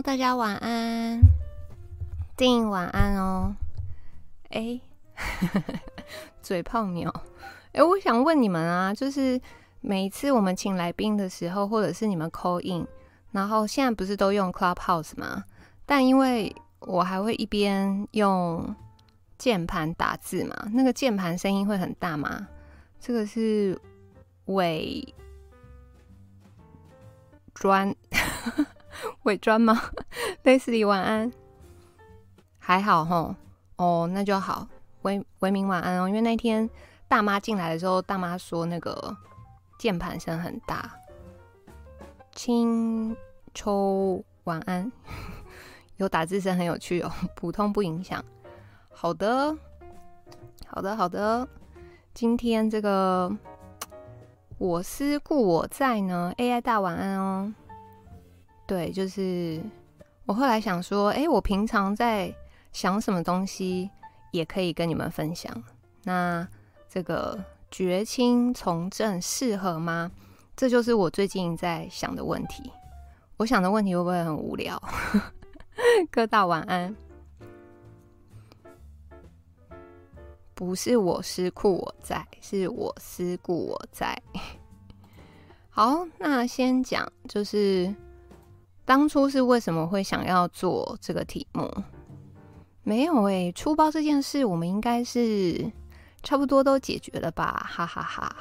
大家晚安，定晚安哦。哎，嘴炮鸟，哎，我想问你们啊，就是每一次我们请来宾的时候，或者是你们 call in，然后现在不是都用 Clubhouse 吗？但因为我还会一边用键盘打字嘛，那个键盘声音会很大吗？这个是伪专。伪装吗？类似你晚安，还好吼哦，那就好。维维明晚安哦，因为那天大妈进来的时候，大妈说那个键盘声很大。青秋晚安，有打字声很有趣哦，普通不影响。好的，好的，好的。今天这个我思故我在呢，AI 大晚安哦。对，就是我后来想说，哎，我平常在想什么东西，也可以跟你们分享。那这个绝亲从政适合吗？这就是我最近在想的问题。我想的问题会不会很无聊？各大晚安，不是我思故我在，是我思故我在。好，那先讲就是。当初是为什么会想要做这个题目？没有诶、欸，出包这件事我们应该是差不多都解决了吧？哈哈哈，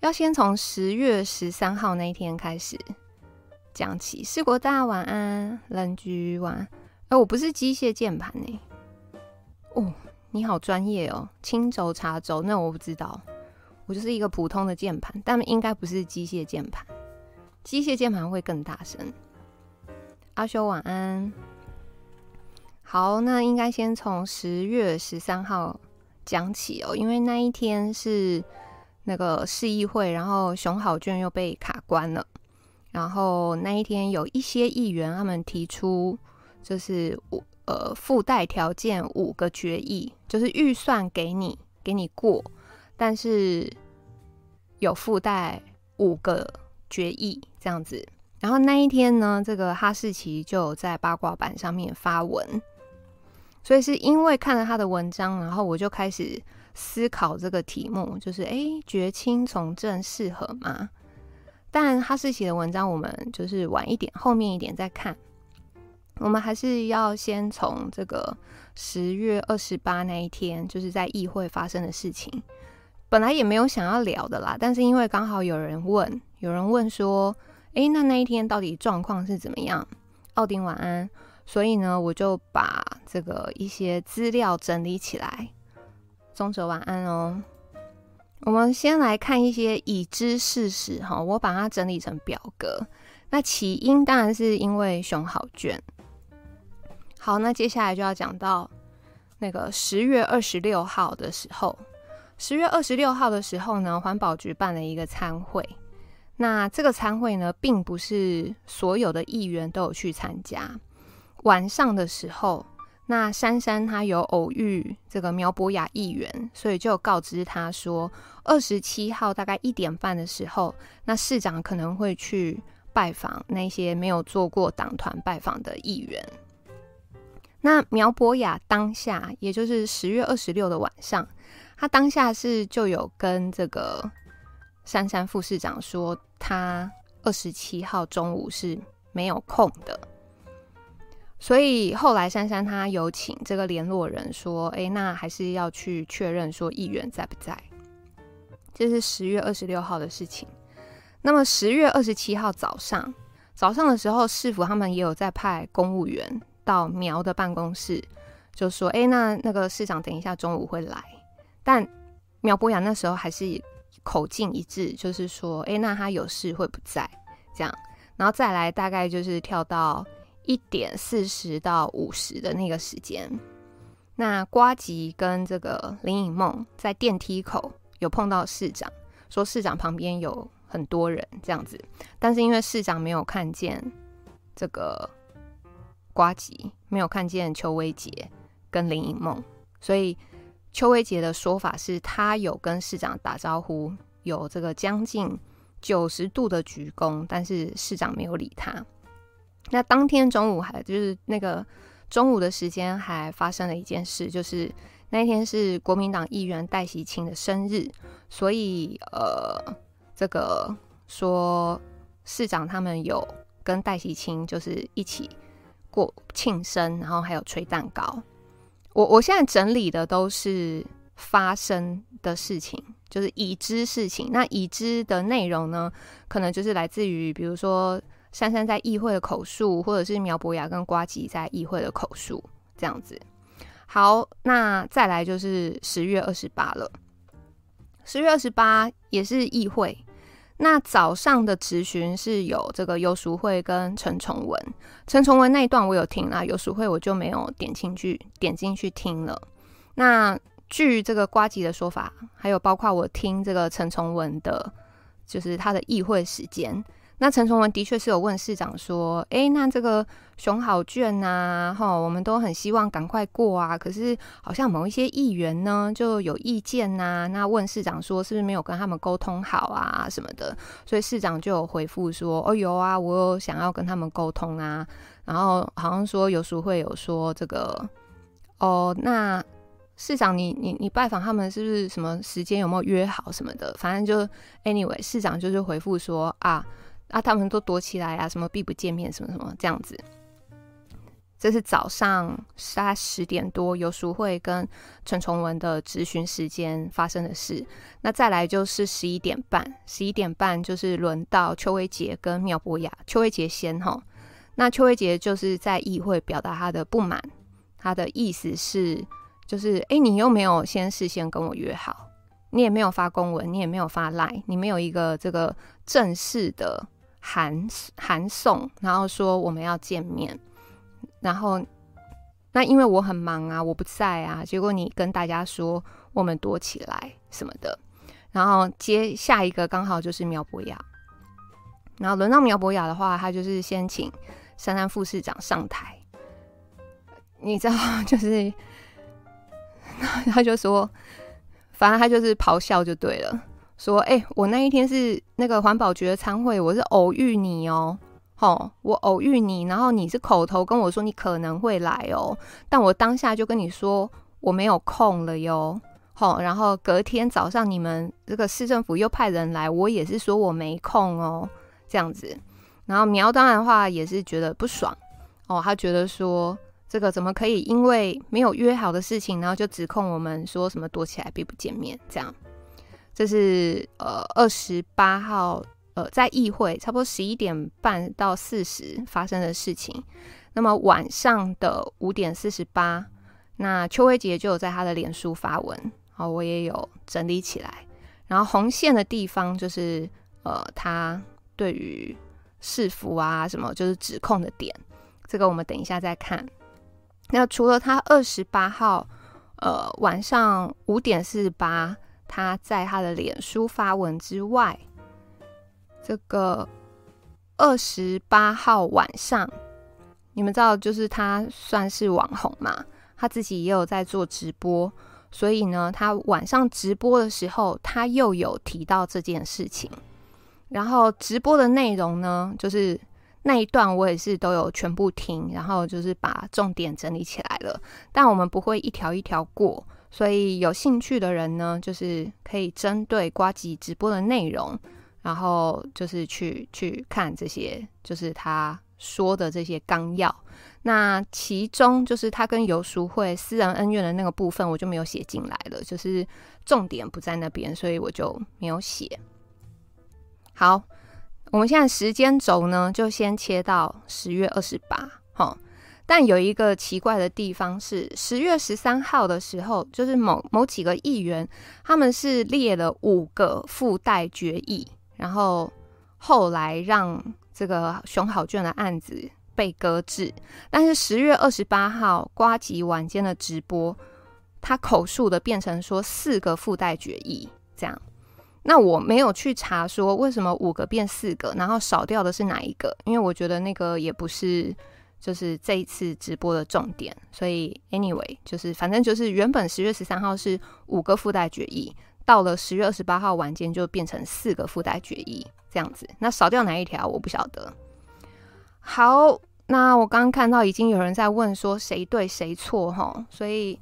要先从十月十三号那一天开始讲起。四国大晚安，邻居晚安。哎、我不是机械键盘呢。哦，你好专业哦，轻轴茶轴，那我不知道。我就是一个普通的键盘，但应该不是机械键盘。机械键盘会更大声。阿修晚安。好，那应该先从十月十三号讲起哦，因为那一天是那个市议会，然后熊好卷又被卡关了。然后那一天有一些议员他们提出，就是五呃附带条件五个决议，就是预算给你给你过，但是有附带五个。决议这样子，然后那一天呢，这个哈士奇就在八卦版上面发文，所以是因为看了他的文章，然后我就开始思考这个题目，就是哎，绝亲从政适合吗？但哈士奇的文章我们就是晚一点，后面一点再看，我们还是要先从这个十月二十八那一天，就是在议会发生的事情。本来也没有想要聊的啦，但是因为刚好有人问，有人问说，诶，那那一天到底状况是怎么样？奥丁晚安，所以呢，我就把这个一些资料整理起来。宗哲晚安哦。我们先来看一些已知事实哈，我把它整理成表格。那起因当然是因为熊好卷。好，那接下来就要讲到那个十月二十六号的时候。十月二十六号的时候呢，环保局办了一个餐会。那这个餐会呢，并不是所有的议员都有去参加。晚上的时候，那珊珊她有偶遇这个苗博雅议员，所以就告知他说，二十七号大概一点半的时候，那市长可能会去拜访那些没有做过党团拜访的议员。那苗博雅当下，也就是十月二十六的晚上。他当下是就有跟这个珊珊副市长说，他二十七号中午是没有空的，所以后来珊珊他有请这个联络人说，哎，那还是要去确认说议员在不在。这是十月二十六号的事情。那么十月二十七号早上，早上的时候，市府他们也有在派公务员到苗的办公室，就说，哎，那那个市长等一下中午会来。但苗博雅那时候还是口径一致，就是说，哎，那他有事会不在？这样，然后再来大概就是跳到一点四十到五十的那个时间，那瓜吉跟这个林颖梦在电梯口有碰到市长，说市长旁边有很多人这样子，但是因为市长没有看见这个瓜吉，没有看见邱威杰跟林颖梦，所以。邱威杰的说法是他有跟市长打招呼，有这个将近九十度的鞠躬，但是市长没有理他。那当天中午还就是那个中午的时间，还发生了一件事，就是那天是国民党议员戴锡清的生日，所以呃，这个说市长他们有跟戴锡清就是一起过庆生，然后还有吹蛋糕。我我现在整理的都是发生的事情，就是已知事情。那已知的内容呢，可能就是来自于比如说。珊珊在议会的口述，或者是苗博雅跟瓜吉在议会的口述，这样子。好，那再来就是十月二十八了。十月二十八也是议会。那早上的直询是有这个游淑慧跟陈崇文。陈崇文那一段我有听啦，游淑慧我就没有点进去点进去听了。那据这个瓜吉的说法，还有包括我听这个陈崇文的，就是他的议会时间。那陈崇文的确是有问市长说：“诶，那这个熊好券呐，哈，我们都很希望赶快过啊。可是好像某一些议员呢就有意见呐，那问市长说是不是没有跟他们沟通好啊什么的？所以市长就有回复说：哦，有啊，我有想要跟他们沟通啊。然后好像说有时会有说这个，哦，那市长你你你拜访他们是不是什么时间有没有约好什么的？反正就 anyway，市长就是回复说啊。”啊，他们都躲起来啊，什么避不见面，什么什么这样子。这是早上大概十点多，游淑慧跟陈崇文的咨询时间发生的事。那再来就是十一点半，十一点半就是轮到邱威杰跟妙博雅。邱威杰先哈，那邱威杰就是在议会表达他的不满，他的意思是就是，哎，你又没有先事先跟我约好，你也没有发公文，你也没有发赖，你没有一个这个正式的。函函送，然后说我们要见面，然后那因为我很忙啊，我不在啊，结果你跟大家说我们躲起来什么的，然后接下一个刚好就是苗博雅，然后轮到苗博雅的话，他就是先请珊珊副市长上台，你知道 就是，他就说，反正他就是咆哮就对了。说，哎、我那一天是那个环保局的餐会，我是偶遇你哦，吼，我偶遇你，然后你是口头跟我说你可能会来哦，但我当下就跟你说我没有空了哟，吼，然后隔天早上你们这个市政府又派人来，我也是说我没空哦，这样子，然后苗当然的话也是觉得不爽哦，他觉得说这个怎么可以因为没有约好的事情，然后就指控我们说什么躲起来避不见面这样。这是呃二十八号呃在议会差不多十一点半到四十发生的事情。那么晚上的五点四十八，那邱威杰就有在他的脸书发文，好，我也有整理起来。然后红线的地方就是呃他对于市府啊什么就是指控的点，这个我们等一下再看。那除了他二十八号呃晚上五点四十八。他在他的脸书发文之外，这个二十八号晚上，你们知道，就是他算是网红嘛，他自己也有在做直播，所以呢，他晚上直播的时候，他又有提到这件事情。然后直播的内容呢，就是那一段我也是都有全部听，然后就是把重点整理起来了，但我们不会一条一条过。所以有兴趣的人呢，就是可以针对瓜吉直播的内容，然后就是去去看这些，就是他说的这些纲要。那其中就是他跟游淑慧私人恩怨的那个部分，我就没有写进来了，就是重点不在那边，所以我就没有写。好，我们现在时间轴呢，就先切到十月二十八，齁。但有一个奇怪的地方是，十月十三号的时候，就是某某几个议员，他们是列了五个附带决议，然后后来让这个熊好卷的案子被搁置。但是十月二十八号，瓜吉晚间的直播，他口述的变成说四个附带决议这样。那我没有去查说为什么五个变四个，然后少掉的是哪一个，因为我觉得那个也不是。就是这一次直播的重点，所以 anyway，就是反正就是原本十月十三号是五个附带决议，到了十月二十八号晚间就变成四个附带决议这样子。那少掉哪一条我不晓得。好，那我刚刚看到已经有人在问说谁对谁错哈，所以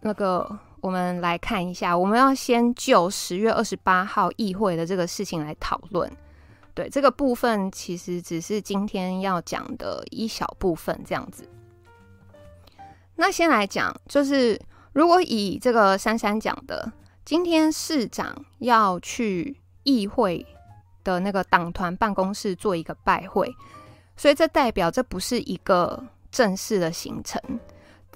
那个我们来看一下，我们要先就十月二十八号议会的这个事情来讨论。对，这个部分其实只是今天要讲的一小部分，这样子。那先来讲，就是如果以这个珊珊讲的，今天市长要去议会的那个党团办公室做一个拜会，所以这代表这不是一个正式的行程，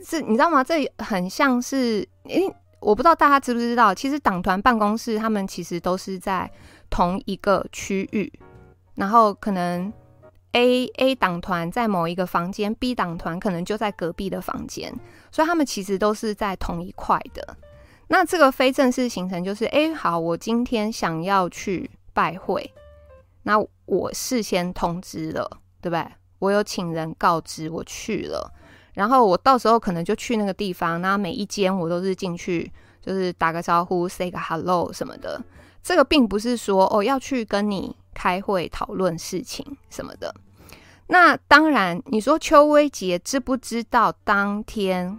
是你知道吗？这很像是，诶，我不知道大家知不知道，其实党团办公室他们其实都是在同一个区域，然后可能。A A 党团在某一个房间，B 党团可能就在隔壁的房间，所以他们其实都是在同一块的。那这个非正式行程就是，哎，好，我今天想要去拜会，那我事先通知了，对不对？我有请人告知我去了，然后我到时候可能就去那个地方，那每一间我都是进去，就是打个招呼，say 个 hello 什么的。这个并不是说哦要去跟你。开会讨论事情什么的，那当然，你说邱威杰知不知道当天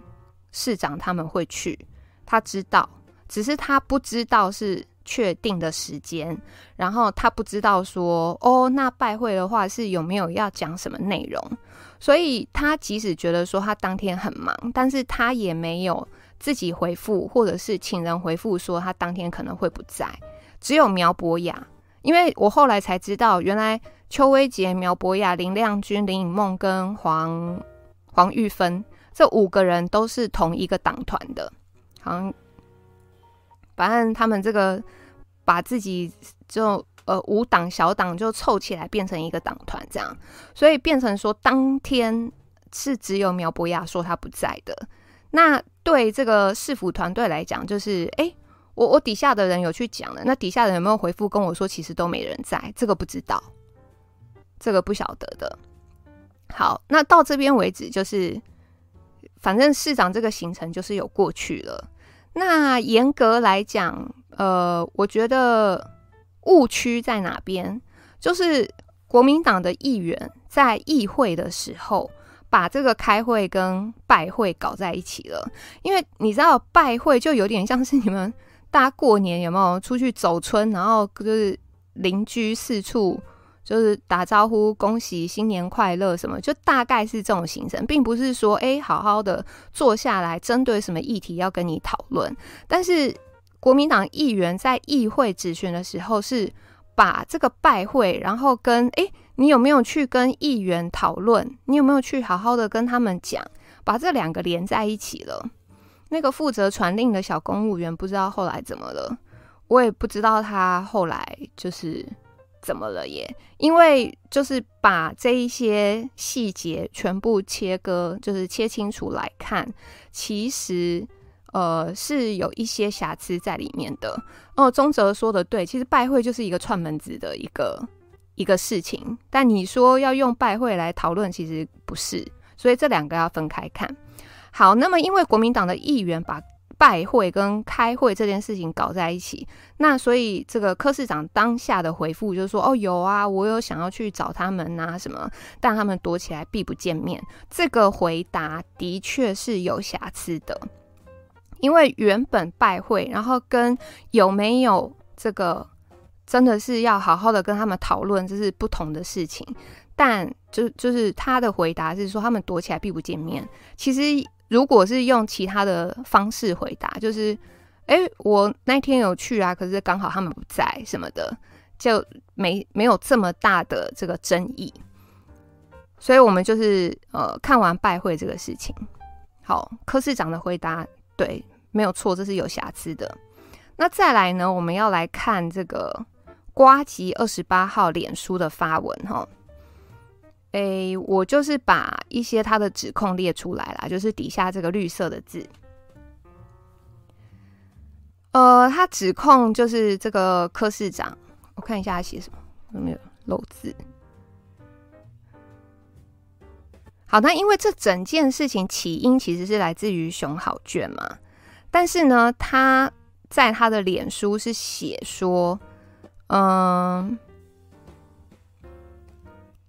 市长他们会去？他知道，只是他不知道是确定的时间，然后他不知道说哦，那拜会的话是有没有要讲什么内容，所以他即使觉得说他当天很忙，但是他也没有自己回复，或者是请人回复说他当天可能会不在，只有苗博雅。因为我后来才知道，原来邱威杰、苗博雅、林亮君、林颖梦跟黄黄玉芬这五个人都是同一个党团的，好像反正他们这个把自己就呃五党小党就凑起来变成一个党团这样，所以变成说当天是只有苗博雅说他不在的。那对这个市府团队来讲，就是哎。我我底下的人有去讲了，那底下的人有没有回复跟我说，其实都没人在，这个不知道，这个不晓得的。好，那到这边为止，就是反正市长这个行程就是有过去了。那严格来讲，呃，我觉得误区在哪边？就是国民党的议员在议会的时候，把这个开会跟拜会搞在一起了。因为你知道，拜会就有点像是你们。大家过年有没有出去走春？然后就是邻居四处就是打招呼，恭喜新年快乐什么，就大概是这种行程，并不是说哎，好好的坐下来针对什么议题要跟你讨论。但是国民党议员在议会质询的时候，是把这个拜会，然后跟哎，你有没有去跟议员讨论？你有没有去好好的跟他们讲？把这两个连在一起了。那个负责传令的小公务员不知道后来怎么了，我也不知道他后来就是怎么了耶。因为就是把这一些细节全部切割，就是切清楚来看，其实呃是有一些瑕疵在里面的。哦，宗泽说的对，其实拜会就是一个串门子的一个一个事情，但你说要用拜会来讨论，其实不是，所以这两个要分开看。好，那么因为国民党的议员把拜会跟开会这件事情搞在一起，那所以这个柯市长当下的回复就是说：“哦，有啊，我有想要去找他们啊，什么，但他们躲起来，避不见面。”这个回答的确是有瑕疵的，因为原本拜会，然后跟有没有这个真的是要好好的跟他们讨论，这是不同的事情。但就就是他的回答是说，他们躲起来，避不见面。其实。如果是用其他的方式回答，就是，哎，我那天有去啊，可是刚好他们不在什么的，就没没有这么大的这个争议。所以我们就是呃看完拜会这个事情，好，柯市长的回答对，没有错，这是有瑕疵的。那再来呢，我们要来看这个瓜吉二十八号脸书的发文哈。诶、我就是把一些他的指控列出来啦，就是底下这个绿色的字。呃，他指控就是这个柯市长，我看一下他写什么，有没有漏字？好，那因为这整件事情起因其实是来自于熊好卷嘛，但是呢，他在他的脸书是写说，嗯、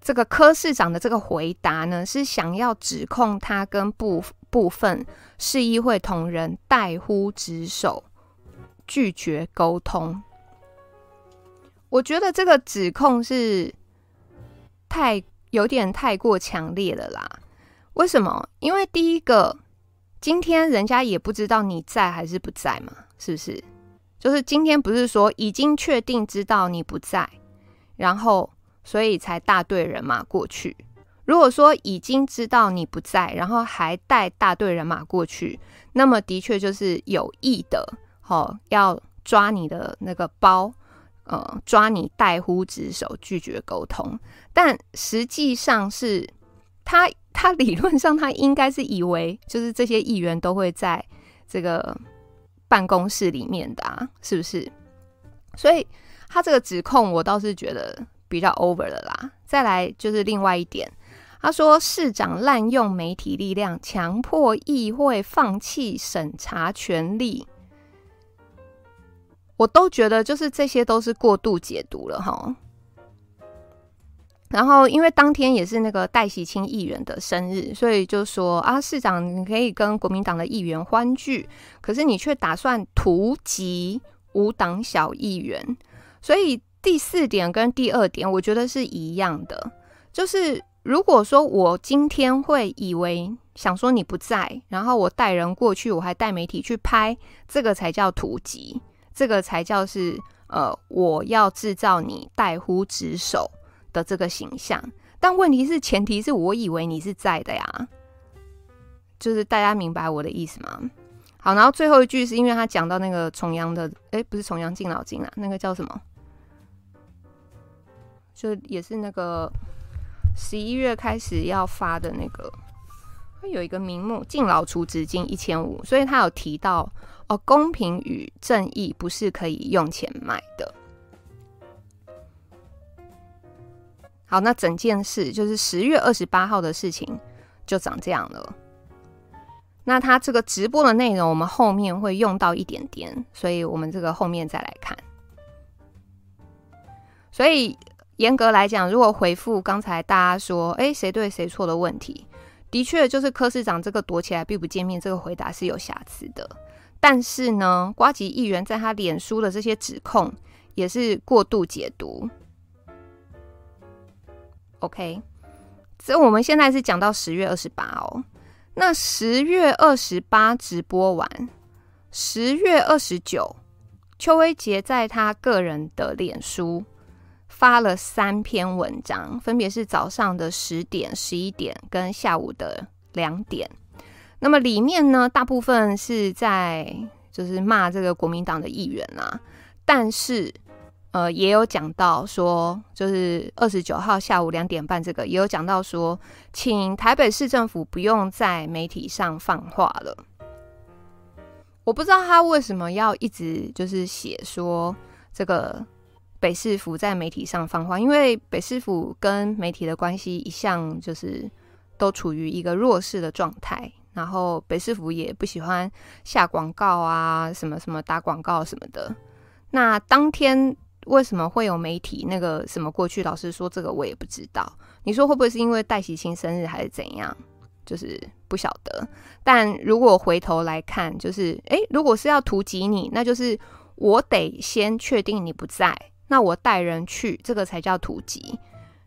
这个柯市长的这个回答呢，是想要指控他跟部部分市议会同仁怠忽职守，拒绝沟通。我觉得这个指控是太有点太过强烈了啦。为什么？因为第一个，今天人家也不知道你在还是不在嘛，是不是？就是今天不是说已经确定知道你不在，然后所以才大队人马过去。如果说已经知道你不在，然后还带大队人马过去，那么的确就是有意的，哦，要抓你的那个包。呃，抓你怠忽职守，拒绝沟通，但实际上是他，他理论上他应该是以为，就是这些议员都会在这个办公室里面的啊，是不是？所以他这个指控，我倒是觉得比较 over 了啦。再来就是另外一点，他说市长滥用媒体力量，强迫议会放弃审查权利。我都觉得，就是这些都是过度解读了哈。然后，因为当天也是那个戴喜清议员的生日，所以就说啊，市长你可以跟国民党的议员欢聚，可是你却打算突击无党小议员。所以第四点跟第二点，我觉得是一样的。就是如果说我今天会以为想说你不在，然后我带人过去，我还带媒体去拍，这个才叫突击。这个才叫是呃，我要制造你带忽职守的这个形象。但问题是，前提是我以为你是在的呀，就是大家明白我的意思吗？好，然后最后一句是因为他讲到那个重阳的，哎，不是重阳敬老金啊，那个叫什么？就也是那个十一月开始要发的那个，会有一个名目敬老储资金一千五，所以他有提到。哦，公平与正义不是可以用钱买的。好，那整件事就是十月二十八号的事情，就长这样了。那他这个直播的内容，我们后面会用到一点点，所以我们这个后面再来看。所以严格来讲，如果回复刚才大家说，哎，谁对谁错的问题，的确就是柯市长这个躲起来并不见面，这个回答是有瑕疵的。但是呢，瓜吉议员在他脸书的这些指控也是过度解读。OK，所以我们现在是讲到十月二十八哦。那十月二十八直播完，十月二十九，邱威杰在他个人的脸书发了三篇文章，分别是早上的十点、十一点跟下午的两点。那么里面呢，大部分是在就是骂这个国民党的议员啊，但是呃也有讲到说，就是二十九号下午两点半这个也有讲到说，请台北市政府不用在媒体上放话了。我不知道他为什么要一直就是写说这个北市府在媒体上放话，因为北市府跟媒体的关系一向就是都处于一个弱势的状态。然后北市府也不喜欢下广告啊，什么什么打广告什么的。那当天为什么会有媒体那个什么过去？老师说，这个我也不知道。你说会不会是因为戴喜清生日还是怎样？就是不晓得。但如果回头来看，就是诶，如果是要突击你，那就是我得先确定你不在，那我带人去，这个才叫突击。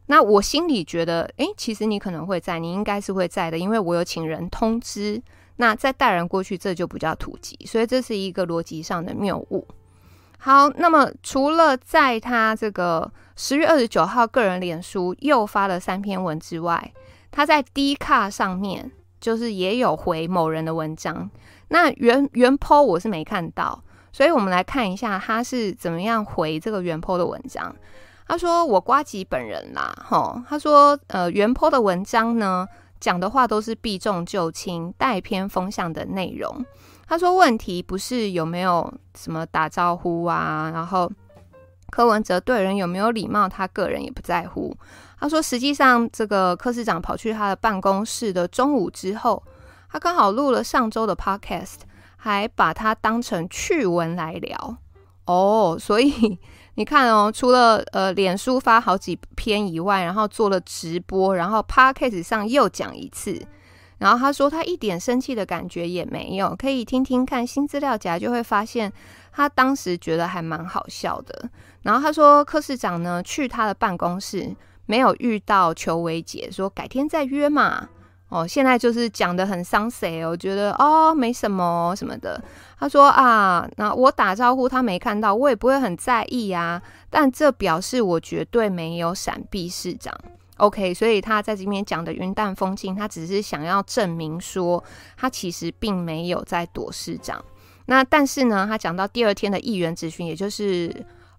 那我心里觉得，诶，其实你可能会在，你应该是会在的，因为我有请人通知。那再带人过去，这就不叫突击，所以这是一个逻辑上的谬误。好，那么除了在他这个十月二十九号个人脸书又发了三篇文之外，他在 D 卡上面就是也有回某人的文章。那原原 po 我是没看到，所以我们来看一下他是怎么样回这个原坡的文章。他说：“我瓜吉本人啦，齁。他说，呃，原坡的文章呢，讲的话都是避重就轻、带偏风向的内容。他说，问题不是有没有什么打招呼啊，然后柯文哲对人有没有礼貌，他个人也不在乎。他说，实际上这个柯市长跑去他的办公室的中午之后，他刚好录了上周的 podcast，还把它当成趣闻来聊。”哦，所以你看哦，除了呃脸书发好几篇以外，然后做了直播，然后 Podcast 上又讲一次，然后他说他一点生气的感觉也没有，可以听听看新资料夹就会发现他当时觉得还蛮好笑的。然后他说柯市长呢去他的办公室没有遇到邱威杰，说改天再约嘛。哦，现在就是讲得很伤谁，我觉得哦没什么什么的。他说啊，那我打招呼他没看到，我也不会很在意啊。但这表示我绝对没有闪避市长。OK，所以他在这边讲的云淡风轻，他只是想要证明说他其实并没有在躲市长。那但是呢，他讲到第二天的议员质询，也就是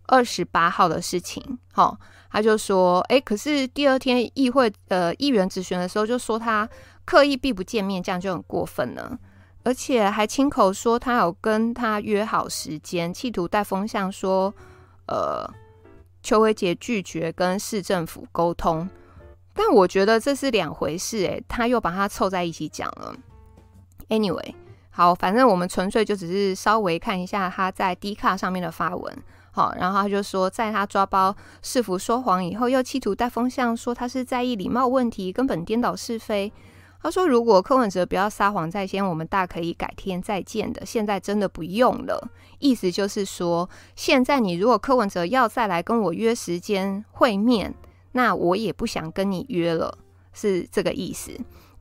二十八号的事情，好、哦。他就说：“哎，可是第二天议会呃议员质询的时候，就说他刻意避不见面，这样就很过分了，而且还亲口说他有跟他约好时间，企图带风向说，呃，邱维杰拒绝跟市政府沟通。但我觉得这是两回事，哎，他又把他凑在一起讲了。Anyway，好，反正我们纯粹就只是稍微看一下他在 D 卡上面的发文。”好，然后他就说，在他抓包市府说谎以后，又企图带风向说他是在意礼貌问题，根本颠倒是非。他说，如果柯文哲不要撒谎在先，我们大可以改天再见的。现在真的不用了。意思就是说，现在你如果柯文哲要再来跟我约时间会面，那我也不想跟你约了，是这个意思。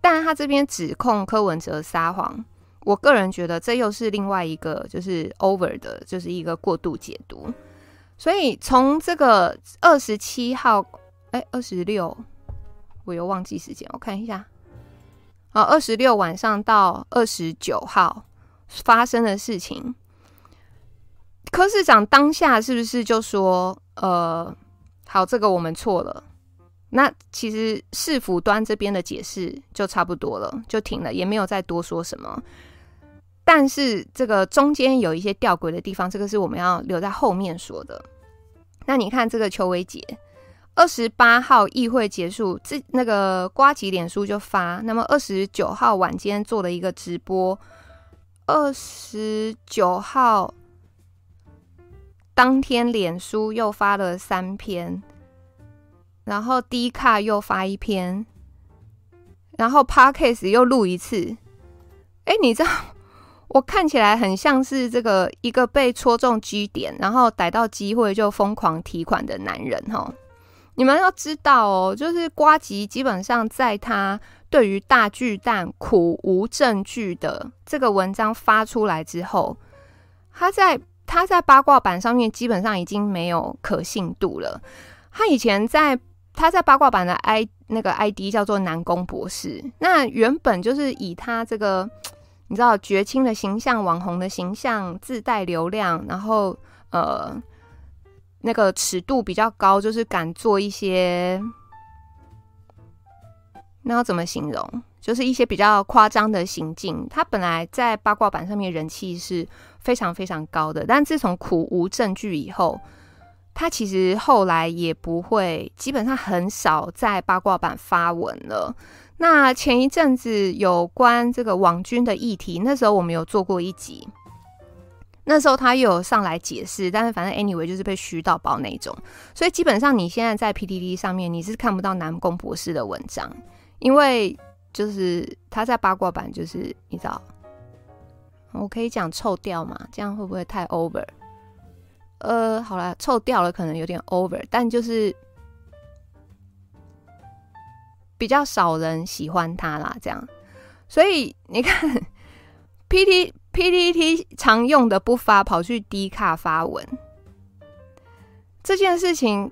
但他这边指控柯文哲撒谎。我个人觉得这又是另外一个就是 over 的，就是一个过度解读。所以从这个二十七号，哎，二十六，我又忘记时间，我看一下。好，二十六晚上到二十九号发生的事情，柯市长当下是不是就说，呃，好，这个我们错了。那其实市府端这边的解释就差不多了，就停了，也没有再多说什么。但是这个中间有一些吊诡的地方，这个是我们要留在后面说的。那你看这个邱威杰，二十八号议会结束，这那个瓜吉脸书就发，那么二十九号晚间做了一个直播，二十九号当天脸书又发了三篇，然后 D 卡又发一篇，然后 Podcast 又录一次。哎，你知道？我看起来很像是这个一个被戳中 G 点，然后逮到机会就疯狂提款的男人哈。你们要知道哦，就是瓜吉基本上在他对于大巨蛋苦无证据的这个文章发出来之后，他在他在八卦版上面基本上已经没有可信度了。他以前在他在八卦版的 I 那个 ID 叫做南宫博士，那原本就是以他这个。你知道绝清的形象、网红的形象、自带流量，然后呃，那个尺度比较高，就是敢做一些，那要怎么形容？就是一些比较夸张的行径。他本来在八卦版上面人气是非常非常高的，但自从苦无证据以后，他其实后来也不会，基本上很少在八卦版发文了。那前一阵子有关这个网军的议题，那时候我们有做过一集，那时候他又有上来解释，但是反正 anyway 就是被虚到爆那种，所以基本上你现在在 PTT 上面你是看不到南宫博士的文章，因为就是他在八卦版，就是你知道，我可以讲臭掉嘛，这样会不会太 over？呃，好了，臭掉了可能有点 over，但就是。比较少人喜欢他啦，这样，所以你看，P T P T T 常用的不发，跑去 D 卡发文这件事情，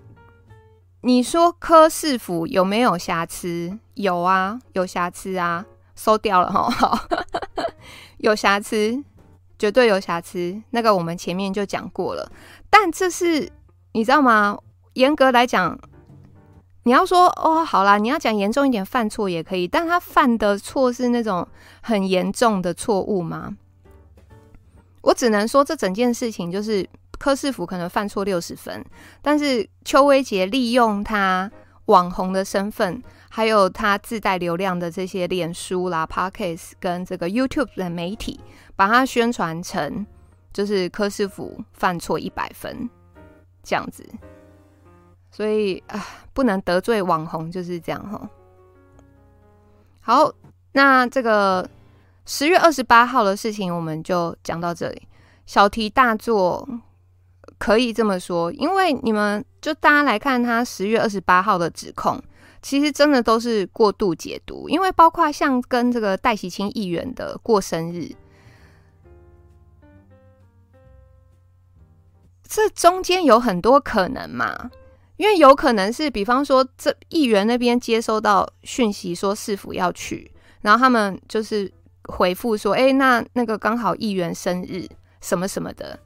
你说柯市府有没有瑕疵？有啊，有瑕疵啊，收掉了哈，有瑕疵，绝对有瑕疵。那个我们前面就讲过了，但这是你知道吗？严格来讲。你要说哦，好啦，你要讲严重一点，犯错也可以，但他犯的错是那种很严重的错误吗？我只能说，这整件事情就是柯市府可能犯错六十分，但是邱威杰利用他网红的身份，还有他自带流量的这些脸书啦、Podcast 跟这个 YouTube 的媒体，把他宣传成就是柯师傅犯错一百分这样子，所以啊，不能得罪网红就是这样哈。好，那这个十月二十八号的事情我们就讲到这里。小题大做，可以这么说，因为你们就大家来看他十月二十八号的指控，其实真的都是过度解读，因为包括像跟这个戴喜清议员的过生日。这中间有很多可能嘛，因为有可能是，比方说这议员那边接收到讯息说市府要去，然后他们就是回复说，哎，那那个刚好议员生日什么什么的，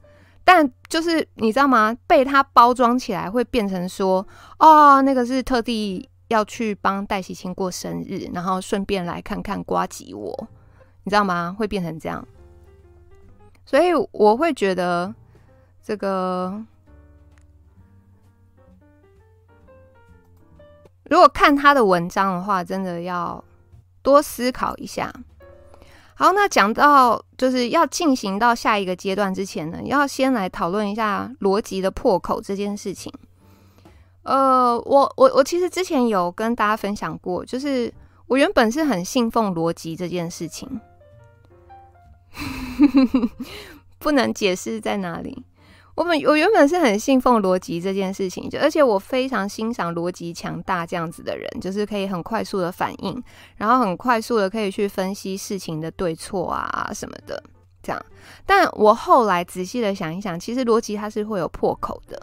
但就是你知道吗？被他包装起来会变成说，哦，那个是特地要去帮戴喜清过生日，然后顺便来看看瓜吉我，你知道吗？会变成这样，所以我会觉得。这个，如果看他的文章的话，真的要多思考一下。好，那讲到就是要进行到下一个阶段之前呢，要先来讨论一下逻辑的破口这件事情。呃，我我我其实之前有跟大家分享过，就是我原本是很信奉逻辑这件事情，不能解释在哪里。我们我原本是很信奉逻辑这件事情，就而且我非常欣赏逻辑强大这样子的人，就是可以很快速的反应，然后很快速的可以去分析事情的对错啊什么的，这样。但我后来仔细的想一想，其实逻辑它是会有破口的，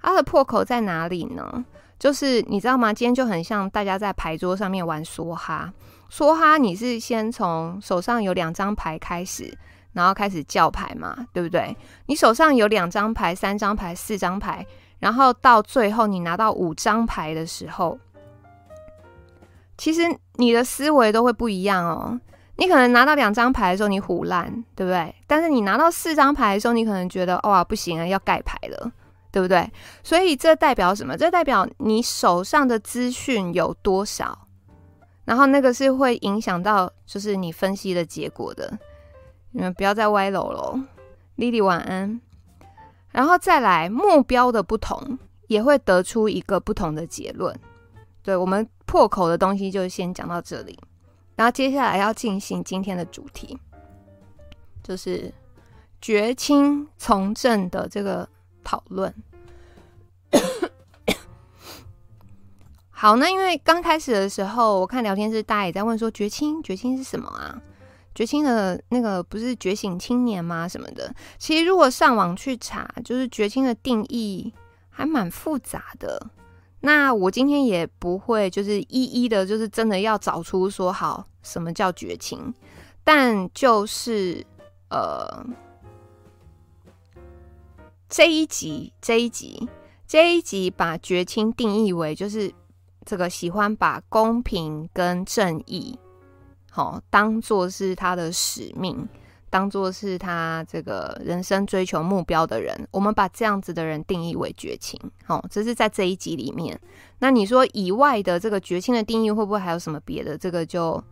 它的破口在哪里呢？就是你知道吗？今天就很像大家在牌桌上面玩梭哈，梭哈你是先从手上有两张牌开始。然后开始叫牌嘛，对不对？你手上有两张牌、三张牌、四张牌，然后到最后你拿到五张牌的时候，其实你的思维都会不一样哦。你可能拿到两张牌的时候你唬烂，对不对？但是你拿到四张牌的时候，你可能觉得哇不行啊，要盖牌了，对不对？所以这代表什么？这代表你手上的资讯有多少，然后那个是会影响到就是你分析的结果的。你们不要再歪楼喽，莉莉晚安。然后再来，目标的不同也会得出一个不同的结论。对，我们破口的东西就先讲到这里，然后接下来要进行今天的主题，就是绝亲从政的这个讨论。好，那因为刚开始的时候，我看聊天室大家也在问说，绝亲，绝亲是什么啊？觉青的那个不是觉醒青年吗？什么的，其实如果上网去查，就是觉青的定义还蛮复杂的。那我今天也不会就是一一的，就是真的要找出说好什么叫绝情，但就是呃这一集这一集这一集把绝青定义为就是这个喜欢把公平跟正义。好，当做是他的使命，当做是他这个人生追求目标的人，我们把这样子的人定义为绝情。好，这是在这一集里面。那你说以外的这个绝情的定义会不会还有什么别的？这个就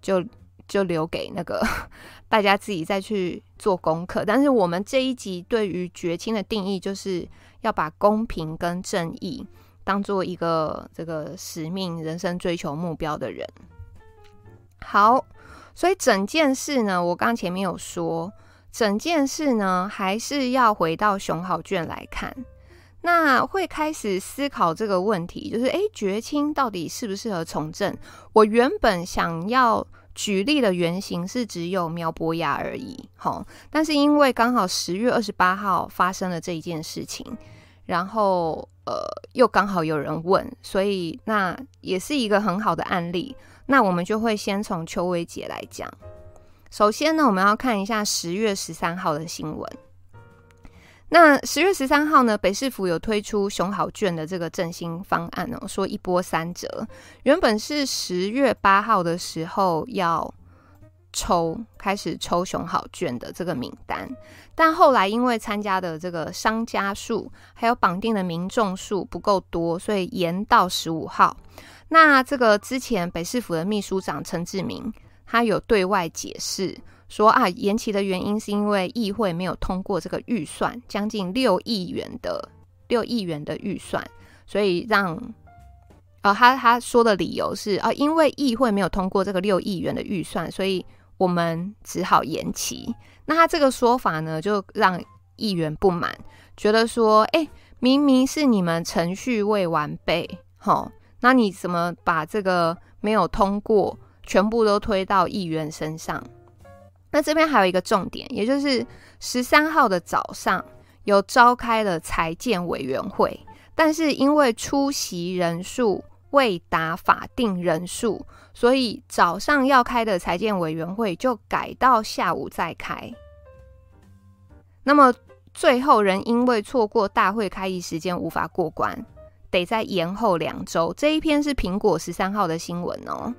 就就留给那个 大家自己再去做功课。但是我们这一集对于绝情的定义，就是要把公平跟正义当做一个这个使命、人生追求目标的人。好，所以整件事呢，我刚前面有说，整件事呢，还是要回到熊好卷来看。那会开始思考这个问题，就是诶，绝亲到底适不适合从政？我原本想要举例的原型是只有苗博雅而已，好，但是因为刚好十月二十八号发生了这一件事情，然后呃，又刚好有人问，所以那也是一个很好的案例。那我们就会先从邱威杰来讲。首先呢，我们要看一下十月十三号的新闻。那十月十三号呢，北市府有推出熊好券的这个振兴方案哦，说一波三折。原本是十月八号的时候要抽，开始抽熊好券的这个名单，但后来因为参加的这个商家数还有绑定的民众数不够多，所以延到十五号。那这个之前北市府的秘书长陈志明，他有对外解释说啊，延期的原因是因为议会没有通过这个预算，将近六亿元的六亿元的预算，所以让呃他他说的理由是啊，因为议会没有通过这个六亿元的预算，所以我们只好延期。那他这个说法呢，就让议员不满，觉得说，哎，明明是你们程序未完备，齁，那你怎么把这个没有通过全部都推到议员身上？那这边还有一个重点，也就是十三号的早上有召开了财建委员会，但是因为出席人数未达法定人数，所以早上要开的财建委员会就改到下午再开。那么最后仍因为错过大会开议时间无法过关，得再延后两周。这一篇是苹果十三号的新闻哦。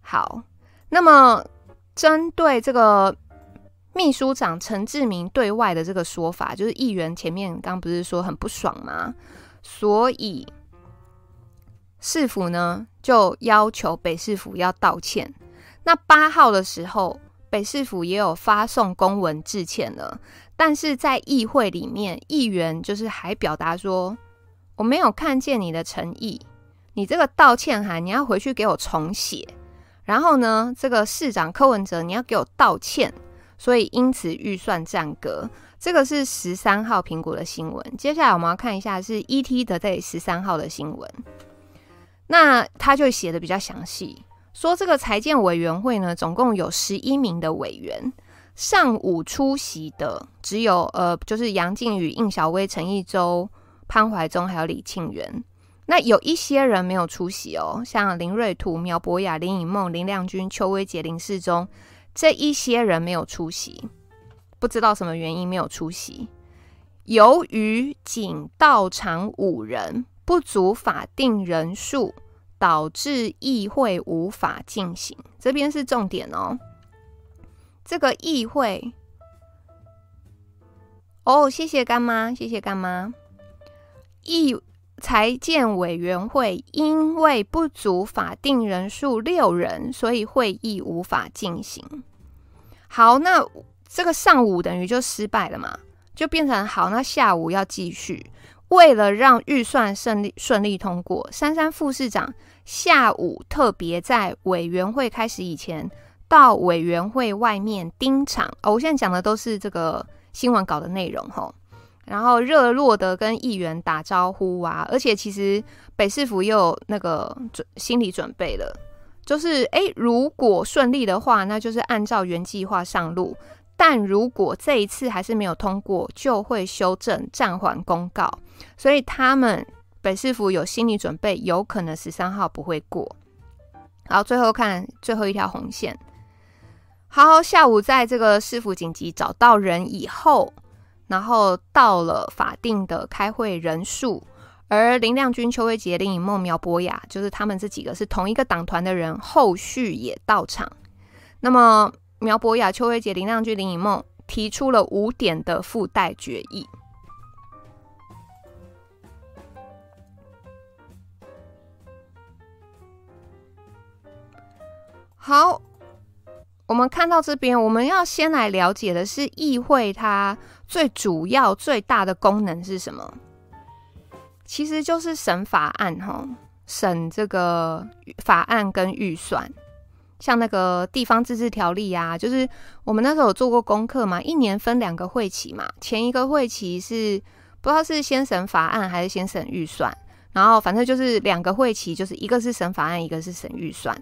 好，那么。针对这个秘书长陈志明对外的这个说法，就是议员前面刚不是说很不爽吗？所以市府呢就要求北市府要道歉。那八号的时候，北市府也有发送公文致歉了，但是在议会里面，议员就是还表达说，我没有看见你的诚意，你这个道歉函你要回去给我重写。然后呢，这个市长柯文哲，你要给我道歉，所以因此预算暂搁。这个是十三号苹果的新闻。接下来我们要看一下是 ET 的这十三号的新闻。那他就写的比较详细，说这个财建委员会呢，总共有十一名的委员，上午出席的只有呃，就是杨靖宇、应小薇、陈义洲、潘怀宗还有李庆元。那有一些人没有出席哦，像林瑞图、苗博雅、林颖梦、林亮君、邱威杰、林世忠这一些人没有出席，不知道什么原因没有出席。由于仅到场五人，不足法定人数，导致议会无法进行。这边是重点哦，这个议会哦，谢谢干妈，谢谢干妈，议。财建委员会因为不足法定人数六人，所以会议无法进行。好，那这个上午等于就失败了嘛，就变成好，那下午要继续。为了让预算顺利顺利通过，珊珊副市长下午特别在委员会开始以前到委员会外面盯场。哦，我现在讲的都是这个新闻稿的内容，吼。然后热络的跟议员打招呼啊，而且其实北市府也有那个准心理准备了，就是诶，如果顺利的话，那就是按照原计划上路；但如果这一次还是没有通过，就会修正暂缓公告。所以他们北市府有心理准备，有可能十三号不会过。好，最后看最后一条红线。好，下午在这个市府紧急找到人以后。然后到了法定的开会人数，而林亮君、邱威杰、林颖梦、苗博雅，就是他们这几个是同一个党团的人，后续也到场。那么苗博雅、邱威杰、林亮君、林颖梦提出了五点的附带决议。好。我们看到这边，我们要先来了解的是议会它最主要最大的功能是什么？其实就是审法案哈，审这个法案跟预算，像那个地方自治条例啊，就是我们那时候有做过功课嘛，一年分两个会期嘛，前一个会期是不知道是先审法案还是先审预算，然后反正就是两个会期，就是一个是审法案，一个是审预算。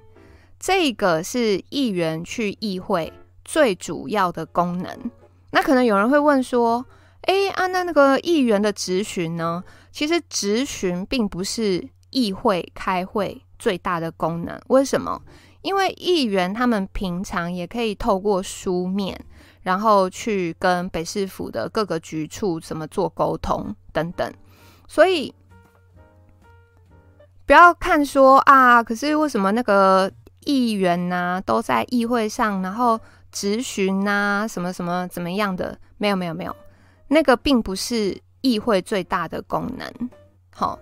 这个是议员去议会最主要的功能。那可能有人会问说：“哎，啊，那那个议员的质询呢？其实质询并不是议会开会最大的功能。为什么？因为议员他们平常也可以透过书面，然后去跟北市府的各个局处怎么做沟通等等。所以不要看说啊，可是为什么那个？”议员呢、啊，都在议会上，然后质询呐，什么什么怎么样的？没有没有没有，那个并不是议会最大的功能。好，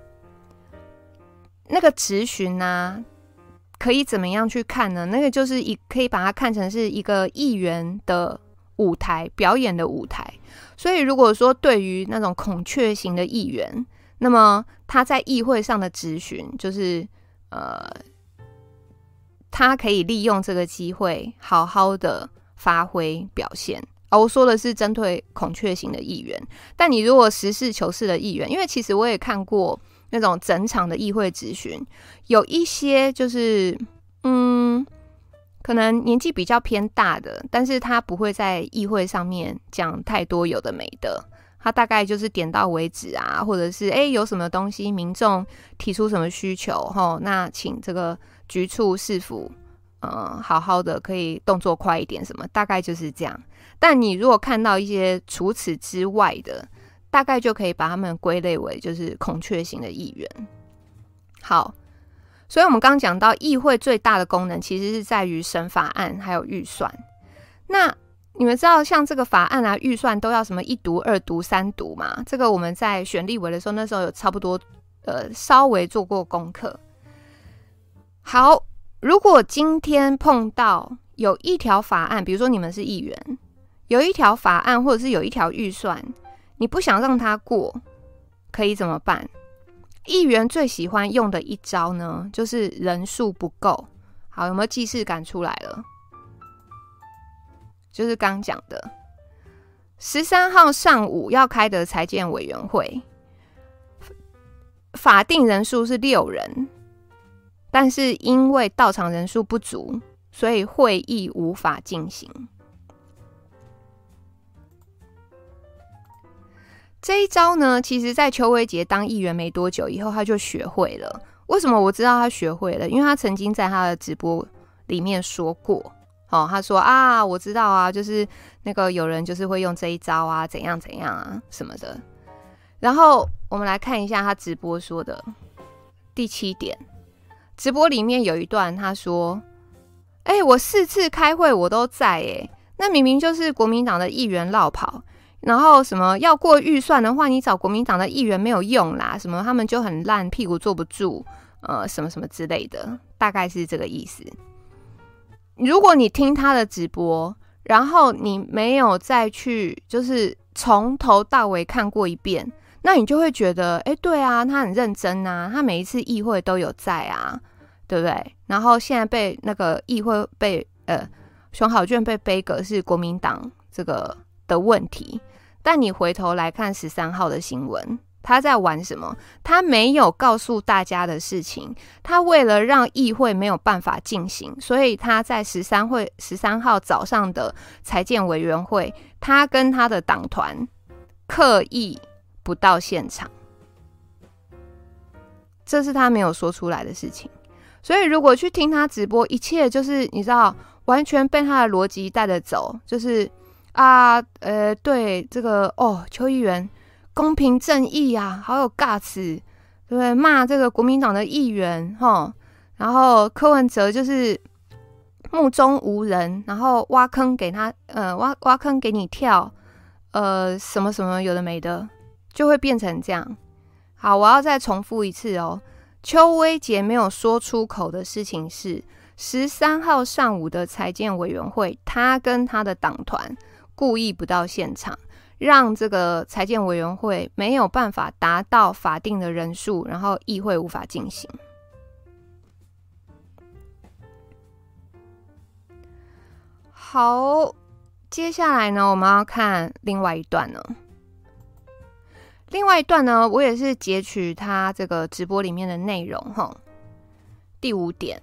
那个质询呐，可以怎么样去看呢？那个就是一可以把它看成是一个议员的舞台，表演的舞台。所以如果说对于那种孔雀型的议员，那么他在议会上的质询，就是呃，他可以利用这个机会好好的发挥表现。哦，我说的是针对孔雀型的议员，但你如果实事求是的议员，因为其实我也看过。那种整场的议会质询，有一些就是，嗯，可能年纪比较偏大的，但是他不会在议会上面讲太多有的没的，他大概就是点到为止啊，或者是诶有什么东西民众提出什么需求齁，那请这个局促市府，嗯，好好的可以动作快一点什么，大概就是这样。但你如果看到一些除此之外的，大概就可以把他们归类为就是孔雀型的议员。好，所以我们刚讲到议会最大的功能其实是在于审法案还有预算。那你们知道像这个法案啊、预算都要什么一读、二读、三读吗？这个我们在选立委的时候，那时候有差不多呃稍微做过功课。好，如果今天碰到有一条法案，比如说你们是议员，有一条法案或者是有一条预算。你不想让他过，可以怎么办？议员最喜欢用的一招呢，就是人数不够。好，有没有既视感出来了？就是刚讲的，十三号上午要开的财检委员会，法定人数是六人，但是因为到场人数不足，所以会议无法进行。这一招呢，其实，在邱威杰当议员没多久以后，他就学会了。为什么我知道他学会了？因为他曾经在他的直播里面说过，哦，他说啊，我知道啊，就是那个有人就是会用这一招啊，怎样怎样啊什么的。然后我们来看一下他直播说的第七点，直播里面有一段他说：“哎，我四次开会我都在，哎，那明明就是国民党的议员落跑。”然后什么要过预算的话，你找国民党的议员没有用啦，什么他们就很烂，屁股坐不住，呃，什么什么之类的，大概是这个意思。如果你听他的直播，然后你没有再去就是从头到尾看过一遍，那你就会觉得，哎，对啊，他很认真啊，他每一次议会都有在啊，对不对？然后现在被那个议会被呃熊好卷被杯葛是国民党这个的问题。但你回头来看十三号的新闻，他在玩什么？他没有告诉大家的事情。他为了让议会没有办法进行，所以他在十三会十三号早上的财建委员会，他跟他的党团刻意不到现场，这是他没有说出来的事情。所以如果去听他直播，一切就是你知道，完全被他的逻辑带着走，就是。啊，呃，对这个哦，邱议员公平正义啊，好有 guts，对不对？骂这个国民党的议员哈，然后柯文哲就是目中无人，然后挖坑给他，呃，挖挖坑给你跳，呃，什么什么有的没的，就会变成这样。好，我要再重复一次哦，邱威杰没有说出口的事情是十三号上午的财建委员会，他跟他的党团。故意不到现场，让这个财建委员会没有办法达到法定的人数，然后议会无法进行。好，接下来呢，我们要看另外一段呢。另外一段呢，我也是截取他这个直播里面的内容哈。第五点，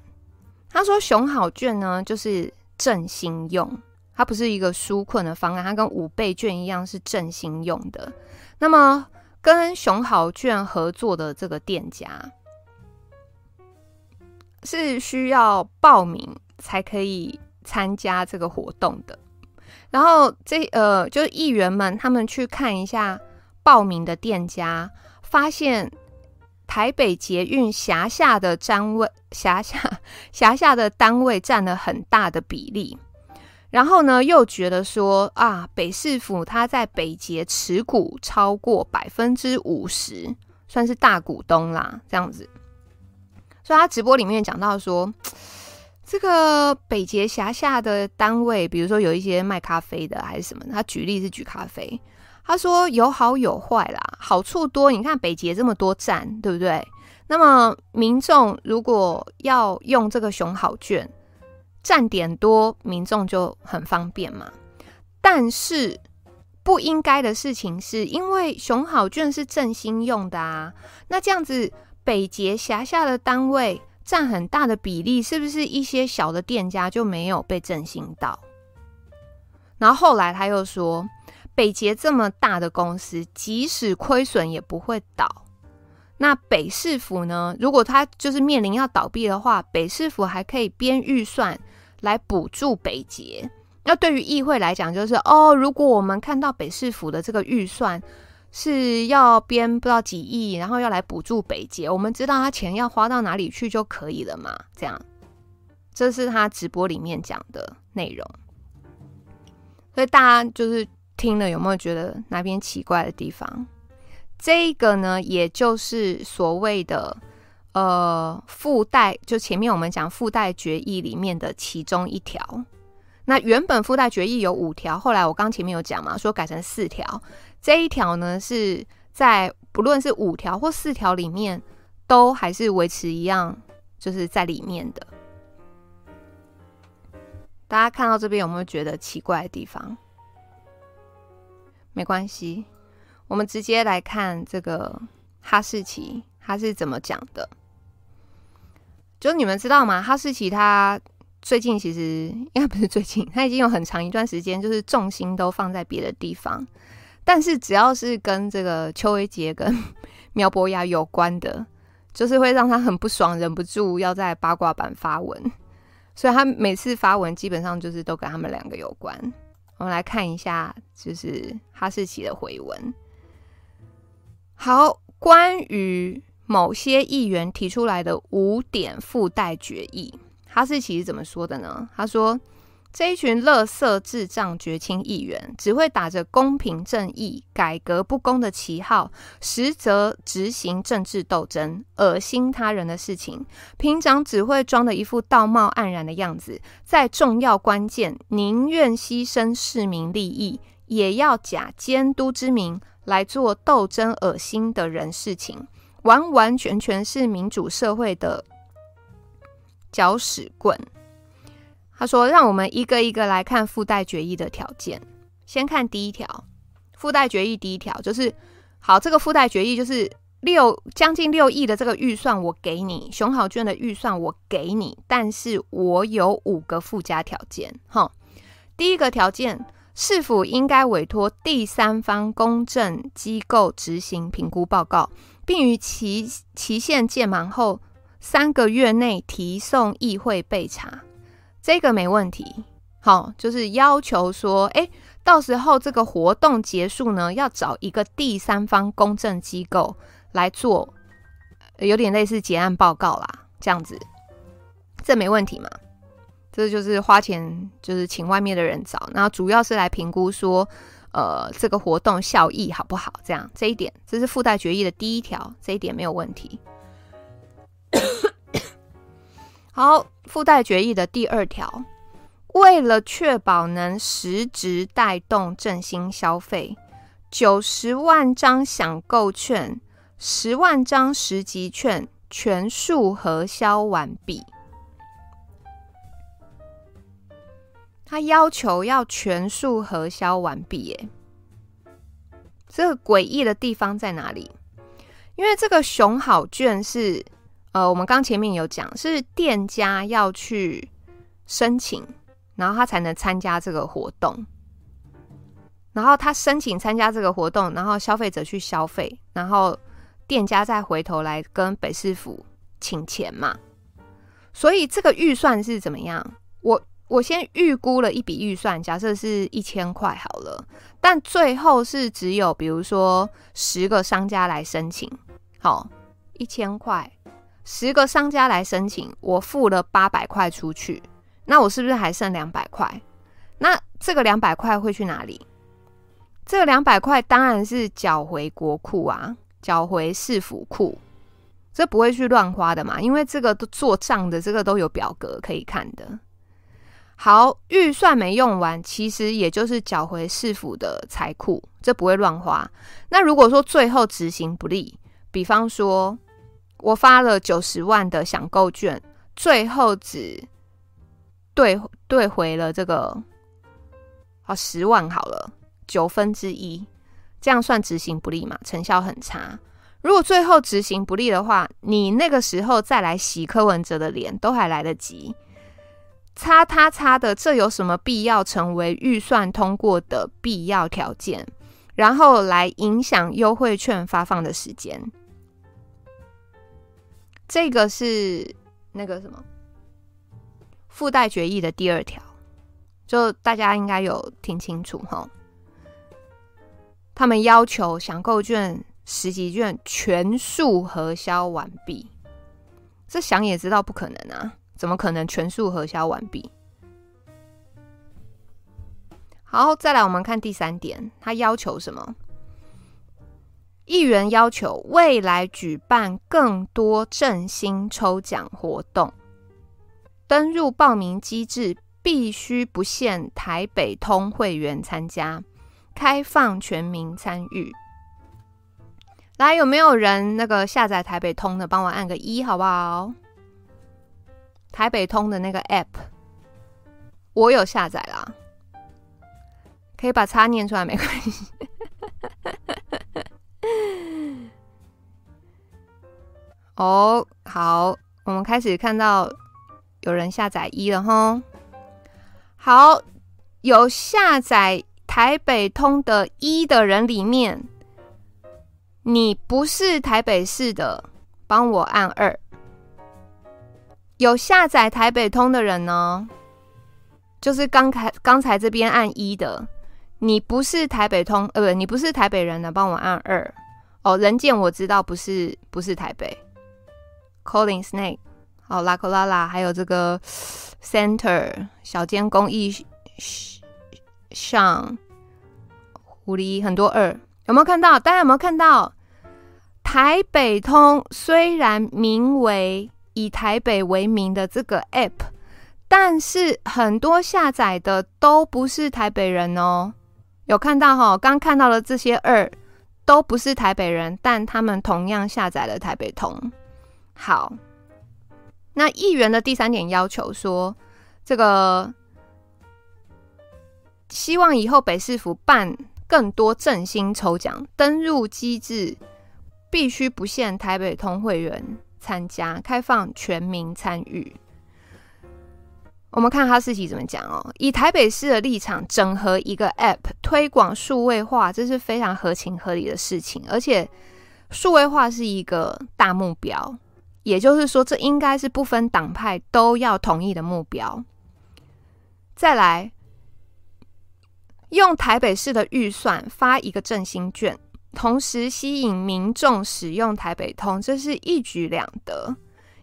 他说熊好券呢，就是振兴用。它不是一个纾困的方案，它跟五倍券一样是振兴用的。那么跟熊好券合作的这个店家是需要报名才可以参加这个活动的。然后这呃，就是议员们他们去看一下报名的店家，发现台北捷运辖下的单位辖下 辖下的单位占了很大的比例。然后呢，又觉得说啊，北市府他在北捷持股超过百分之五十，算是大股东啦，这样子。所以他直播里面讲到说，这个北捷辖下的单位，比如说有一些卖咖啡的还是什么，他举例是举咖啡，他说有好有坏啦，好处多。你看北捷这么多站，对不对？那么民众如果要用这个熊好券，站点多，民众就很方便嘛。但是不应该的事情是，因为熊好券是振兴用的啊，那这样子北捷辖下的单位占很大的比例，是不是一些小的店家就没有被振兴到？然后后来他又说，北捷这么大的公司，即使亏损也不会倒。那北市府呢？如果他就是面临要倒闭的话，北市府还可以编预算来补助北捷。那对于议会来讲，就是哦，如果我们看到北市府的这个预算是要编不知道几亿，然后要来补助北捷，我们知道他钱要花到哪里去就可以了嘛。这样，这是他直播里面讲的内容。所以大家就是听了有没有觉得哪边奇怪的地方？这个呢，也就是所谓的呃附带，就前面我们讲附带决议里面的其中一条。那原本附带决议有五条，后来我刚前面有讲嘛，说改成四条。这一条呢，是在不论是五条或四条里面，都还是维持一样，就是在里面的。大家看到这边有没有觉得奇怪的地方？没关系。我们直接来看这个哈士奇，他是怎么讲的？就你们知道吗？哈士奇他最近其实应该不是最近，他已经有很长一段时间，就是重心都放在别的地方。但是只要是跟这个邱威杰跟 苗博雅有关的，就是会让他很不爽，忍不住要在八卦版发文。所以他每次发文基本上就是都跟他们两个有关。我们来看一下，就是哈士奇的回文。好，关于某些议员提出来的五点附带决议，哈士奇是怎么说的呢？他说：“这一群垃圾智障绝亲议员，只会打着公平正义、改革不公的旗号，实则执行政治斗争，恶心他人的事情。平常只会装的一副道貌岸然的样子，在重要关键，宁愿牺牲市民利益，也要假监督之名。”来做斗争恶心的人事情，完完全全是民主社会的搅屎棍。他说：“让我们一个一个来看附带决议的条件。先看第一条，附带决议第一条就是：好，这个附带决议就是六将近六亿的这个预算我给你，熊好券的预算我给你，但是我有五个附加条件。哈，第一个条件。”是否应该委托第三方公证机构执行评估报告，并于期期限届满后三个月内提送议会备查？这个没问题。好，就是要求说，诶，到时候这个活动结束呢，要找一个第三方公证机构来做，有点类似结案报告啦，这样子，这没问题嘛？这就是花钱，就是请外面的人找，然后主要是来评估说，呃，这个活动效益好不好？这样这一点，这是附带决议的第一条，这一点没有问题。好，附带决议的第二条，为了确保能实质带动振兴消费，九十万张享购券、十万张十级券全数核销完毕。他要求要全数核销完毕，耶，这个诡异的地方在哪里？因为这个熊好券是，呃，我们刚前面有讲，是店家要去申请，然后他才能参加这个活动。然后他申请参加这个活动，然后消费者去消费，然后店家再回头来跟北市府请钱嘛。所以这个预算是怎么样？我。我先预估了一笔预算，假设是一千块好了，但最后是只有比如说十个商家来申请，好，一千块，十个商家来申请，我付了八百块出去，那我是不是还剩两百块？那这个两百块会去哪里？这两百块当然是缴回国库啊，缴回市府库。这不会去乱花的嘛，因为这个都做账的，这个都有表格可以看的。好，预算没用完，其实也就是缴回市府的财库，这不会乱花。那如果说最后执行不力，比方说我发了九十万的享购券，最后只兑兑回了这个，好十万好了，九分之一，这样算执行不力嘛？成效很差。如果最后执行不力的话，你那个时候再来洗柯文哲的脸，都还来得及。擦擦擦的，这有什么必要成为预算通过的必要条件？然后来影响优惠券发放的时间？这个是那个什么附带决议的第二条，就大家应该有听清楚哈。他们要求享购券、实习券全数核销完毕，这想也知道不可能啊。怎么可能全数核销完毕？好，再来我们看第三点，他要求什么？议员要求未来举办更多振兴抽奖活动，登入报名机制必须不限台北通会员参加，开放全民参与。来，有没有人那个下载台北通的？帮我按个一，好不好？台北通的那个 App，我有下载啦，可以把叉念出来没关系。哦，好，我们开始看到有人下载一了哈。好，有下载台北通的一的人里面，你不是台北市的，帮我按二。有下载台北通的人呢，就是刚才刚才这边按一的，你不是台北通，呃，不，你不是台北人的，帮我按二。哦，人见我知道不是不是台北。Calling Snake，哦，拉克拉拉，还有这个 Center 小间公益上狐狸很多二，有没有看到？大家有没有看到？台北通虽然名为以台北为名的这个 App，但是很多下载的都不是台北人哦。有看到哈？刚看到了这些二都不是台北人，但他们同样下载了台北通。好，那议员的第三点要求说，这个希望以后北市府办更多振兴抽奖，登入机制必须不限台北通会员。参加开放全民参与，我们看哈士奇怎么讲哦。以台北市的立场，整合一个 App 推广数位化，这是非常合情合理的事情。而且数位化是一个大目标，也就是说，这应该是不分党派都要同意的目标。再来，用台北市的预算发一个振兴券。同时吸引民众使用台北通，这是一举两得。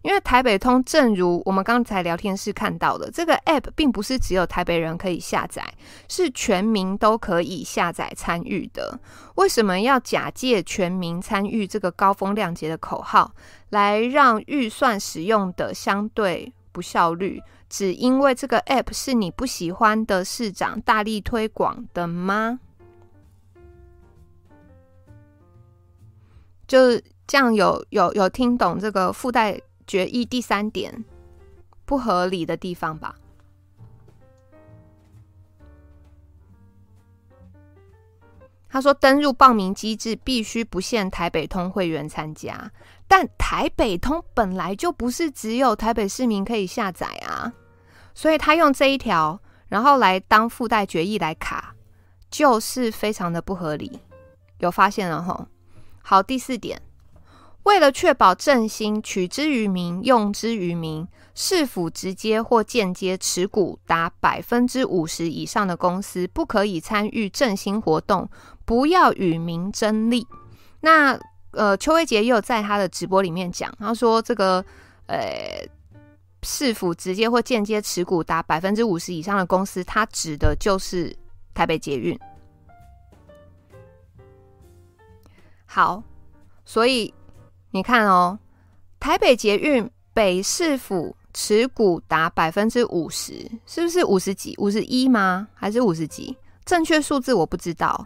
因为台北通，正如我们刚才聊天室看到的，这个 App 并不是只有台北人可以下载，是全民都可以下载参与的。为什么要假借全民参与这个高风亮节的口号，来让预算使用的相对不效率？只因为这个 App 是你不喜欢的市长大力推广的吗？就这样，有有有听懂这个附带决议第三点不合理的地方吧？他说，登入报名机制必须不限台北通会员参加，但台北通本来就不是只有台北市民可以下载啊，所以他用这一条，然后来当附带决议来卡，就是非常的不合理。有发现了吼？好，第四点，为了确保振兴取之于民、用之于民，市府直接或间接持股达百分之五十以上的公司不可以参与振兴活动，不要与民争利。那呃，邱威杰也有在他的直播里面讲，他说这个呃，市府直接或间接持股达百分之五十以上的公司，他指的就是台北捷运。好，所以你看哦，台北捷运北市府持股达百分之五十，是不是五十几？五十一吗？还是五十几？正确数字我不知道。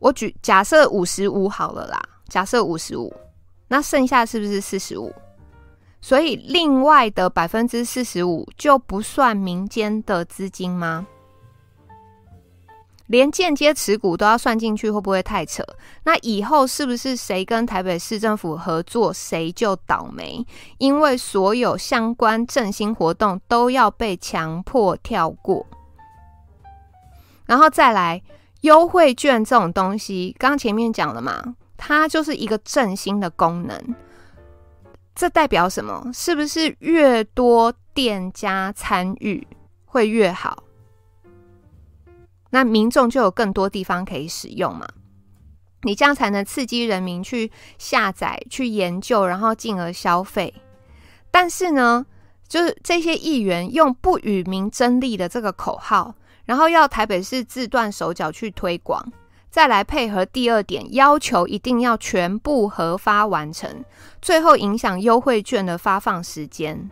我举假设五十五好了啦，假设五十五，那剩下是不是四十五？所以另外的百分之四十五就不算民间的资金吗？连间接持股都要算进去，会不会太扯？那以后是不是谁跟台北市政府合作，谁就倒霉？因为所有相关振兴活动都要被强迫跳过，然后再来。优惠券这种东西，刚前面讲了嘛，它就是一个振兴的功能。这代表什么？是不是越多店家参与会越好？那民众就有更多地方可以使用嘛？你这样才能刺激人民去下载、去研究，然后进而消费。但是呢，就是这些议员用不与民争利的这个口号。然后要台北市自断手脚去推广，再来配合第二点，要求一定要全部核发完成，最后影响优惠券的发放时间。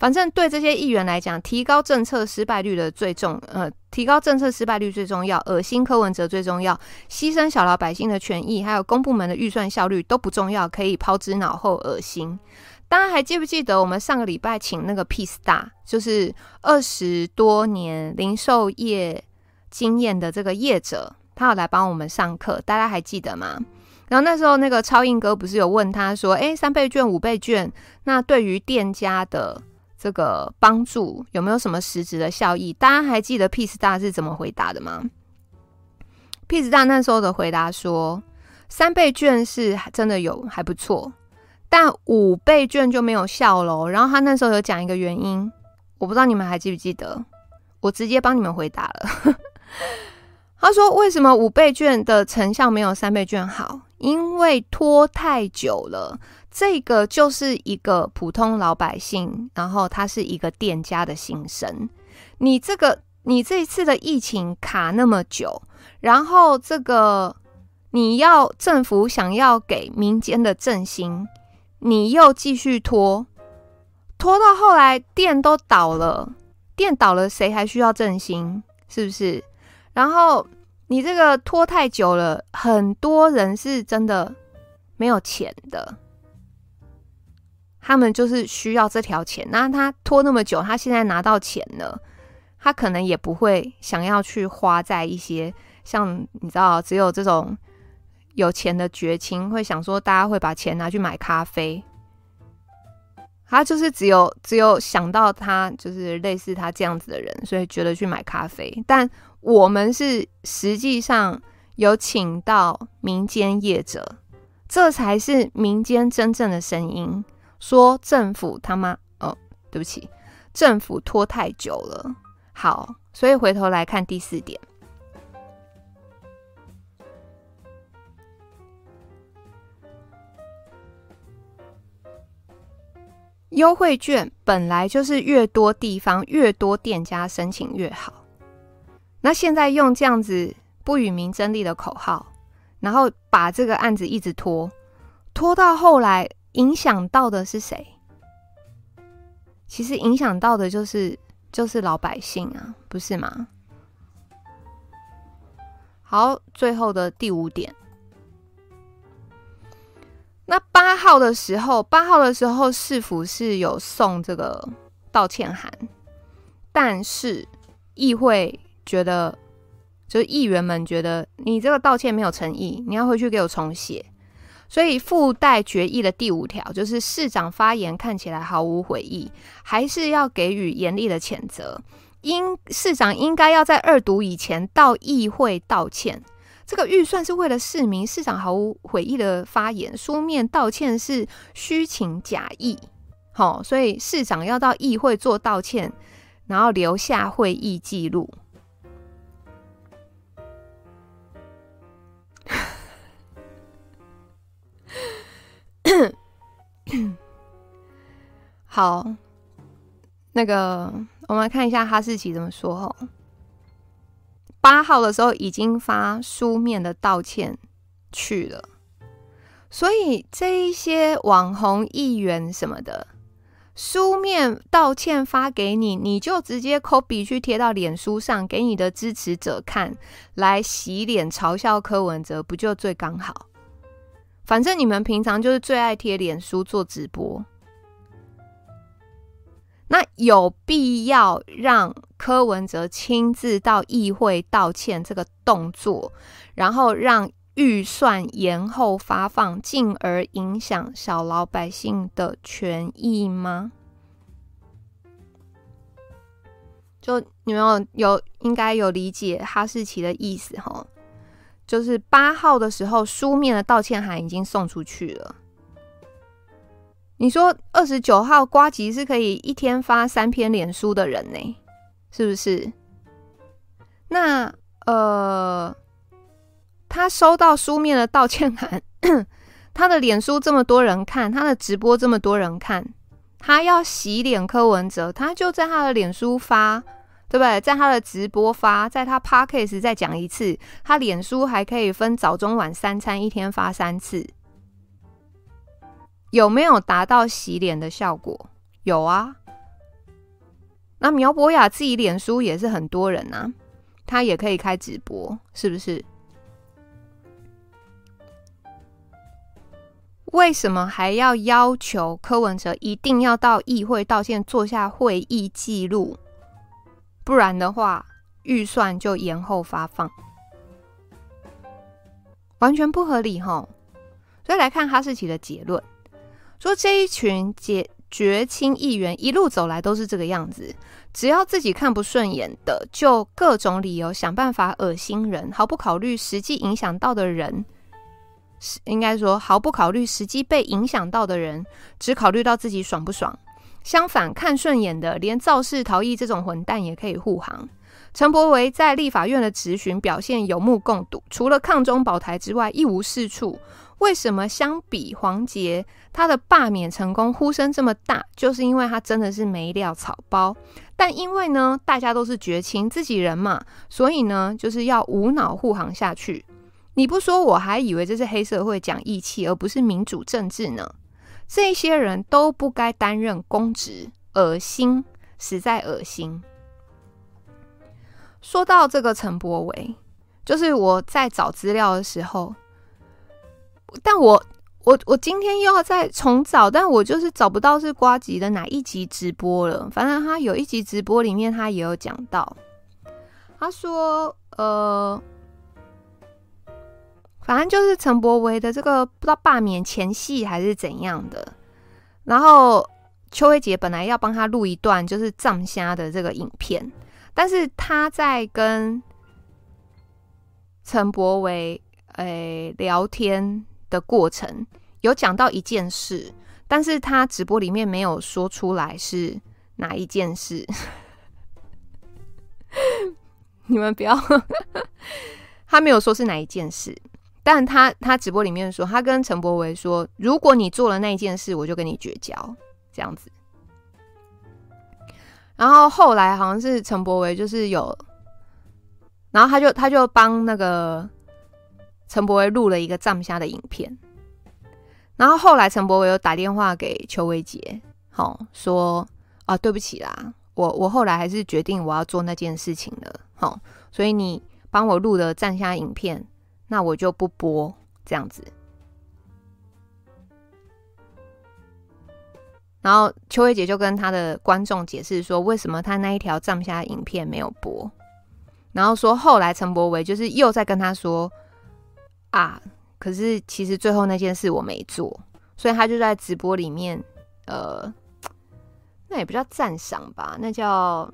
反正对这些议员来讲，提高政策失败率的最重，呃，提高政策失败率最重要，恶心柯文哲最重要，牺牲小老百姓的权益，还有公部门的预算效率都不重要，可以抛之脑后，恶心。大家还记不记得我们上个礼拜请那个 P-Star，就是二十多年零售业经验的这个业者，他有来帮我们上课，大家还记得吗？然后那时候那个超硬哥不是有问他说：“诶，三倍券、五倍券，那对于店家的这个帮助有没有什么实质的效益？”大家还记得 P-Star 是怎么回答的吗？P-Star 那时候的回答说：“三倍券是真的有还不错。”但五倍券就没有效喽。然后他那时候有讲一个原因，我不知道你们还记不记得，我直接帮你们回答了。他说：“为什么五倍券的成效没有三倍券好？因为拖太久了。这个就是一个普通老百姓，然后他是一个店家的心声。你这个，你这一次的疫情卡那么久，然后这个你要政府想要给民间的振兴。”你又继续拖，拖到后来店都倒了，店倒了，谁还需要振兴？是不是？然后你这个拖太久了，很多人是真的没有钱的，他们就是需要这条钱。那他拖那么久，他现在拿到钱了，他可能也不会想要去花在一些像你知道，只有这种。有钱的绝亲会想说，大家会把钱拿去买咖啡，他就是只有只有想到他就是类似他这样子的人，所以觉得去买咖啡。但我们是实际上有请到民间业者，这才是民间真正的声音，说政府他妈哦，对不起，政府拖太久了。好，所以回头来看第四点。优惠券本来就是越多地方、越多店家申请越好。那现在用这样子不与民争利的口号，然后把这个案子一直拖，拖到后来，影响到的是谁？其实影响到的就是就是老百姓啊，不是吗？好，最后的第五点。那八号的时候，八号的时候市府是有送这个道歉函，但是议会觉得，就是议员们觉得你这个道歉没有诚意，你要回去给我重写。所以附带决议的第五条就是市长发言看起来毫无悔意，还是要给予严厉的谴责。应市长应该要在二读以前到议会道歉。这个预算是为了市民，市长毫无悔意的发言，书面道歉是虚情假意，好、所以市长要到议会做道歉，然后留下会议记录。好，那个我们来看一下哈士奇怎么说哦。八号的时候已经发书面的道歉去了，所以这一些网红议员什么的，书面道歉发给你，你就直接 copy 去贴到脸书上给你的支持者看，来洗脸嘲笑柯文哲，不就最刚好？反正你们平常就是最爱贴脸书做直播，那有必要让柯文哲亲自到议会道歉这个动作，然后让预算延后发放，进而影响小老百姓的权益吗？就你们有有应该有理解哈士奇的意思齁。就是八号的时候，书面的道歉函已经送出去了。你说二十九号瓜吉是可以一天发三篇脸书的人呢，是不是？那呃，他收到书面的道歉函，他的脸书这么多人看，他的直播这么多人看，他要洗脸柯文哲，他就在他的脸书发。对不对？在他的直播发，在他 Podcast 再讲一次，他脸书还可以分早中晚三餐，一天发三次，有没有达到洗脸的效果？有啊。那苗博雅自己脸书也是很多人啊，他也可以开直播，是不是？为什么还要要求柯文哲一定要到议会道歉，做下会议记录？不然的话，预算就延后发放，完全不合理齁。所以来看哈士奇的结论，说这一群绝绝亲议员一路走来都是这个样子，只要自己看不顺眼的，就各种理由想办法恶心人，毫不考虑实际影响到的人，是应该说毫不考虑实际被影响到的人，只考虑到自己爽不爽。相反，看顺眼的，连肇事逃逸这种混蛋也可以护航。陈柏惟在立法院的质询表现有目共睹，除了抗中保台之外一无是处。为什么相比黄杰，他的罢免成功呼声这么大？就是因为他真的是没料草包。但因为呢，大家都是绝亲自己人嘛，所以呢，就是要无脑护航下去。你不说，我还以为这是黑社会讲义气，而不是民主政治呢。这些人都不该担任公职，恶心，实在恶心。说到这个陈柏惟，就是我在找资料的时候，但我我我今天又要再重找，但我就是找不到是瓜吉的哪一集直播了。反正他有一集直播里面，他也有讲到，他说，呃。反正就是陈柏惟的这个不知道罢免前戏还是怎样的，然后邱慧杰本来要帮他录一段就是藏虾的这个影片，但是他在跟陈柏惟诶聊天的过程有讲到一件事，但是他直播里面没有说出来是哪一件事，你们不要，他没有说是哪一件事。但他他直播里面说，他跟陈柏维说，如果你做了那件事，我就跟你绝交，这样子。然后后来好像是陈柏维就是有，然后他就他就帮那个陈柏维录了一个藏虾的影片。然后后来陈柏惟又打电话给邱威杰，好说啊，对不起啦，我我后来还是决定我要做那件事情了，好，所以你帮我录的藏虾影片。那我就不播这样子，然后邱威杰就跟她的观众解释说，为什么她那一条藏下影片没有播，然后说后来陈柏维就是又在跟他说啊，可是其实最后那件事我没做，所以他就在直播里面，呃，那也不叫赞赏吧，那叫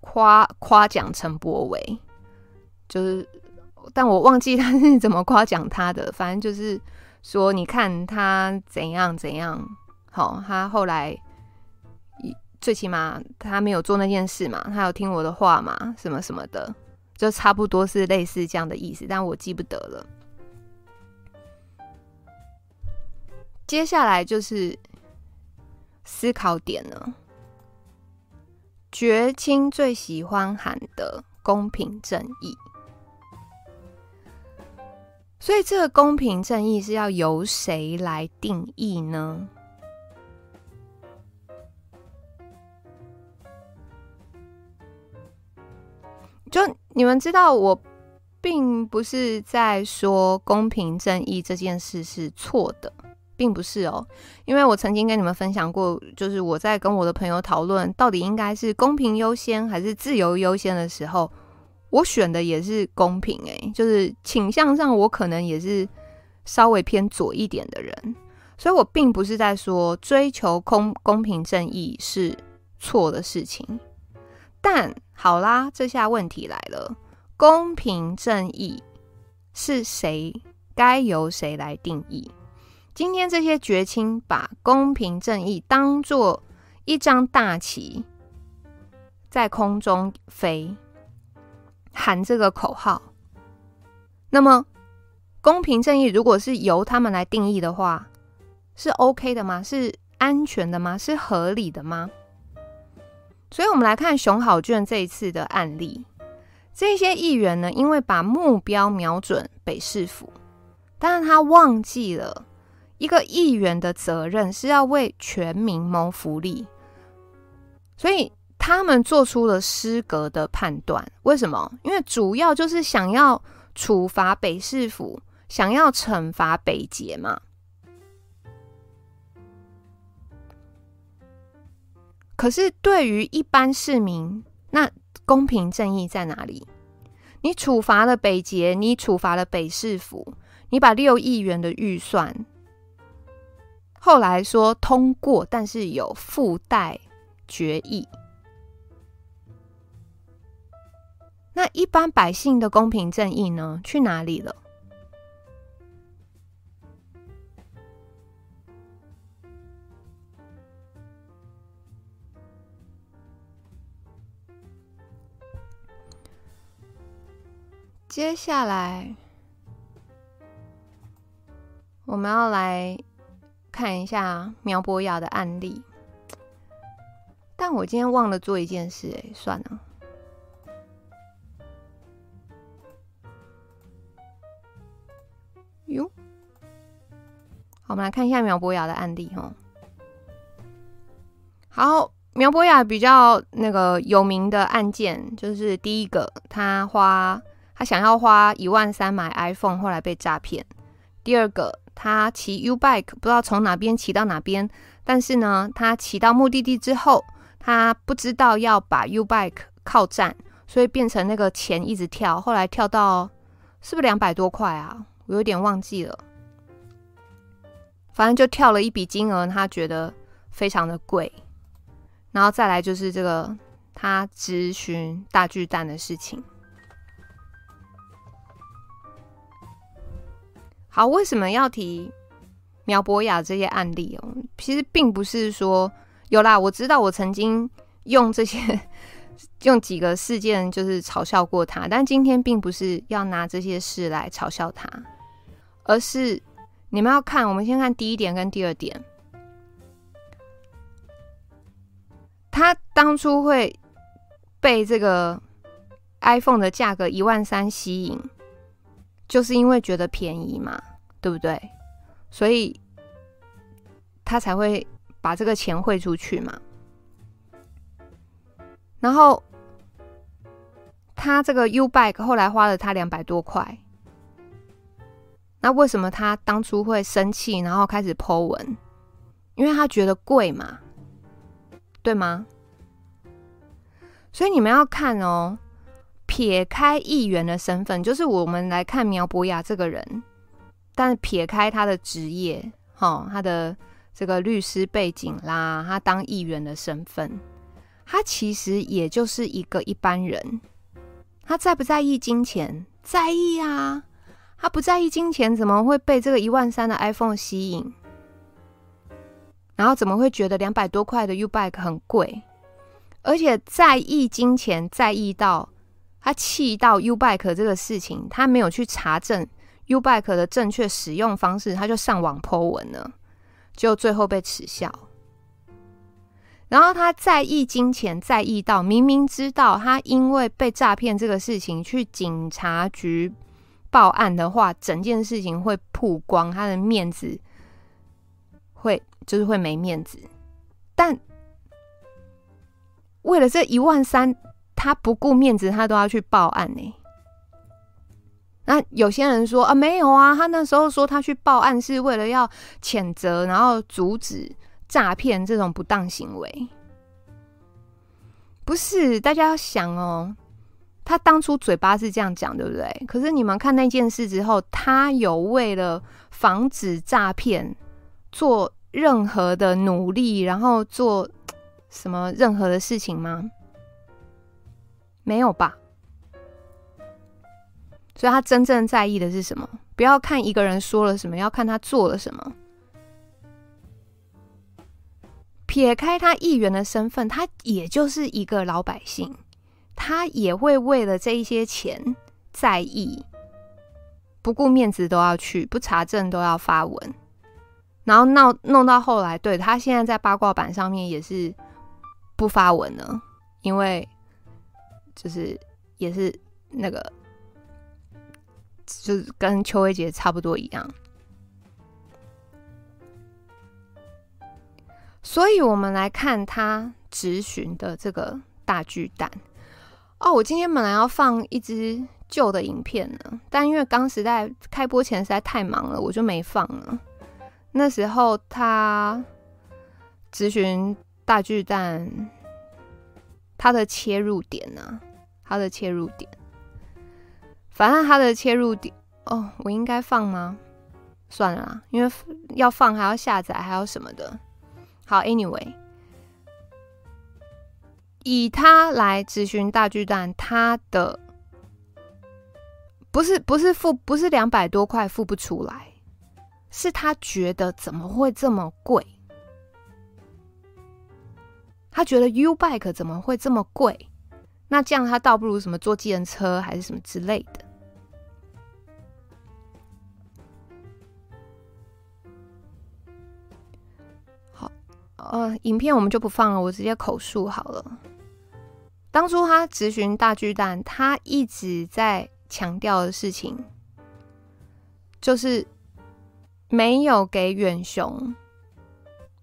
夸夸奖陈柏维，就是。但我忘记他是怎么夸奖他的，反正就是说，你看他怎样怎样，好，他后来最起码他没有做那件事嘛，他有听我的话嘛，什么什么的，就差不多是类似这样的意思，但我记不得了。接下来就是思考点了，绝亲最喜欢喊的公平正义。所以，这个公平正义是要由谁来定义呢？就你们知道，我并不是在说公平正义这件事是错的，并不是哦。因为我曾经跟你们分享过，就是我在跟我的朋友讨论到底应该是公平优先还是自由优先的时候，我选的也是公平诶，就是倾向上我可能也是稍微偏左一点的人，所以我并不是在说追求公公平正义是错的事情。但好啦，这下问题来了，公平正义是谁？该由谁来定义？今天这些绝亲把公平正义当作一张大旗，在空中飞，喊这个口号。那么，公平正义如果是由他们来定义的话，是 OK 的吗？是安全的吗？是合理的吗？所以，我们来看熊好卷这一次的案例。这些议员呢，因为把目标瞄准北市府，但是他忘记了一个议员的责任是要为全民谋福利，所以他们做出了失格的判断。为什么？因为主要就是想要处罚北市府，想要惩罚北捷嘛。可是，对于一般市民，那公平正义在哪里？你处罚了北捷，你处罚了北市府，你把六亿元的预算，后来说通过，但是有附带决议。那一般百姓的公平正义呢？去哪里了？接下来，我们要来看一下苗博雅的案例。但我今天忘了做一件事，哎，算了。我们来看一下苗博雅的案例哦。好，苗博雅比较那个有名的案件，就是第一个，他花。他想要花一万三买 iPhone，后来被诈骗。第二个，他骑 U bike 不知道从哪边骑到哪边，但是呢，他骑到目的地之后，他不知道要把 U bike 靠站，所以变成那个钱一直跳，后来跳到是不是两百多块啊？我有点忘记了，反正就跳了一笔金额，他觉得非常的贵。然后再来就是这个他咨询大巨蛋的事情。好，为什么要提苗博雅这些案例哦？其实并不是说有啦，我知道我曾经用这些 用几个事件就是嘲笑过他，但今天并不是要拿这些事来嘲笑他，而是你们要看，我们先看第一点跟第二点，他当初会被这个 iPhone 的价格一万三吸引。就是因为觉得便宜嘛，对不对？所以他才会把这个钱汇出去嘛。然后他这个 U bike 后来花了他两百多块，那为什么他当初会生气，然后开始 po 文？因为他觉得贵嘛，对吗？所以你们要看哦。撇开议员的身份，就是我们来看苗博雅这个人，但撇开他的职业，哈，他的这个律师背景啦，他当议员的身份，他其实也就是一个一般人。他在不在意金钱？在意啊！他不在意金钱，怎么会被这个一万三的 iPhone 吸引？然后怎么会觉得两百多块的 U-Bike 很贵？而且在意金钱，在意到。他气到 U-Bike 这个事情，他没有去查证 U-Bike 的正确使用方式，他就上网 po 文了，就最后被耻笑。然后他在意金钱，在意到明明知道他因为被诈骗这个事情去警察局报案的话，整件事情会曝光，他的面子会就是会没面子。但为了这一万三，他不顾面子，他都要去报案呢。那有些人说啊，没有啊，他那时候说他去报案是为了要谴责，然后阻止诈骗这种不当行为。不是，大家要想哦，他当初嘴巴是这样讲，对不对？可是你们看那件事之后，他有为了防止诈骗做任何的努力，然后做什么任何的事情吗？没有吧？所以他真正在意的是什么？不要看一个人说了什么，要看他做了什么。撇开他议员的身份，他也就是一个老百姓，他也会为了这一些钱在意，不顾面子都要去，不查证都要发文，然后闹弄到后来，对，他现在在八卦版上面也是不发文了，因为就是也是那个，就是跟邱威杰差不多一样。所以，我们来看他质询的这个大巨蛋哦。我今天本来要放一支旧的影片呢，但因为刚实在开播前实在太忙了，我就没放了。那时候他咨询大巨蛋，他的切入点呢、他的切入点，反正他的切入点哦，我应该放吗？算了啦，因为要放还要下载，还要什么的。好，Anyway，以他来咨询大巨蛋，他的不是不是付不是两百多块付不出来，是他觉得怎么会这么贵？他觉得 U-Bike 怎么会这么贵？那这样他倒不如什么坐计程车还是什么之类的。好呃，影片我们就不放了，我直接口述好了。当初他质询大巨蛋，他一直在强调的事情，就是没有给远雄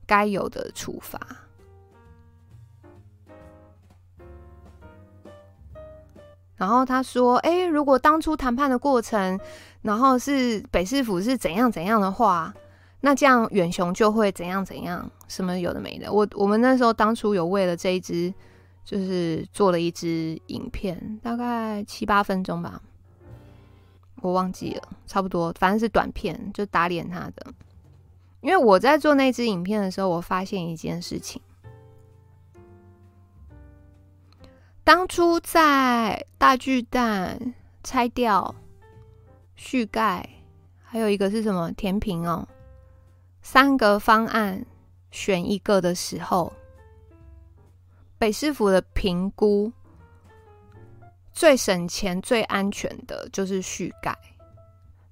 该有的处罚。然后他说：“哎，如果当初谈判的过程，然后是北市府是怎样怎样的话。”那这样远雄就会怎样怎样，什么有的没的。我我们那时候当初有为了这一支，就是做了一支影片，大概七八分钟吧，我忘记了，差不多，反正是短片，就打脸他的。因为我在做那支影片的时候，我发现一件事情，当初在大巨蛋拆掉、续盖，还有一个是什么填平哦。三个方案选一个的时候，北市府的评估最省钱、最安全的就是续盖。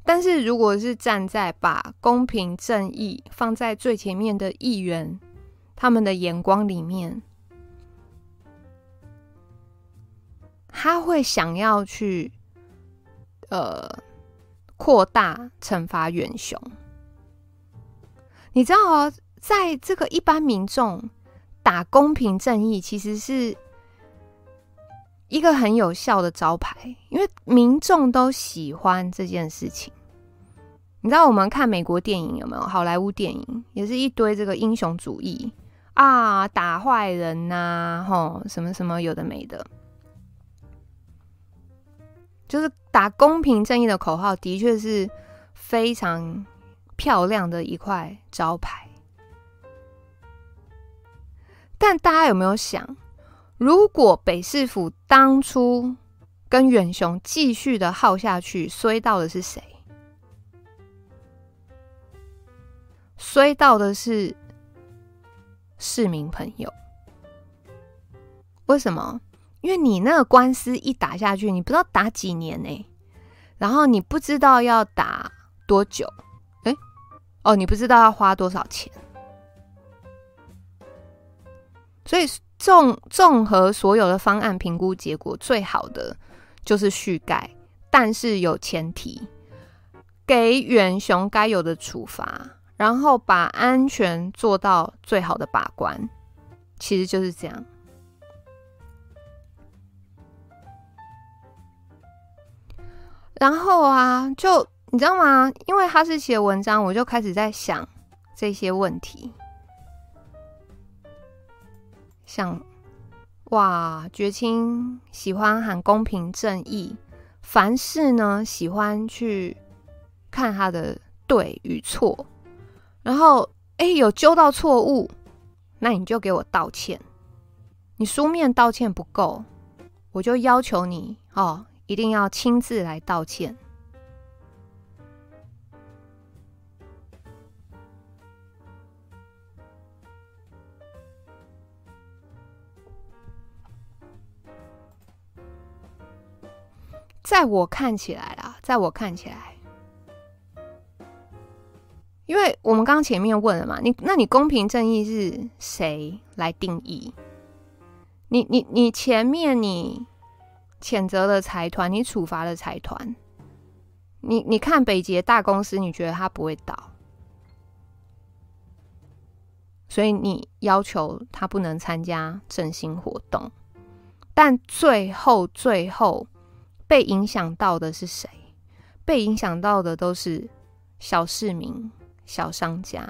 但是，如果是站在把公平正义放在最前面的议员，他们的眼光里面，他会想要去呃扩大惩罚远雄。你知道，在这个一般民众打公平正义，其实是一个很有效的招牌，因为民众都喜欢这件事情。你知道，我们看美国电影有没有？好莱坞电影也是一堆这个英雄主义啊，打坏人呐，吼，什么什么有的没的，就是打公平正义的口号，的确是非常。漂亮的一块招牌，但大家有没有想，如果北市府当初跟远雄继续的耗下去，衰到的是谁？衰到的是市民朋友。为什么？因为你那个官司一打下去，你不知道打几年呢、然后你不知道要打多久。哎哦，你不知道要花多少钱，所以综综合所有的方案评估结果，最好的就是续盖，但是有前提，给远雄该有的处罚，然后把安全做到最好的把关，其实就是这样。然后啊，就你知道吗？因为他是写文章，我就开始在想这些问题，想。哇，绝青喜欢喊公平正义，凡事呢喜欢去看他的对与错，然后哎有揪到错误，那你就给我道歉。你书面道歉不够，我就要求你哦，一定要亲自来道歉。在我看起来啦，在我看起来，因为我们刚前面问了嘛，你那你公平正义是谁来定义？你你你前面你谴责了财团，你处罚了财团，你你看北捷大公司，你觉得它不会倒，所以你要求他不能参加振兴活动，但最后最后。被影响到的是谁？被影响到的都是小市民、小商家。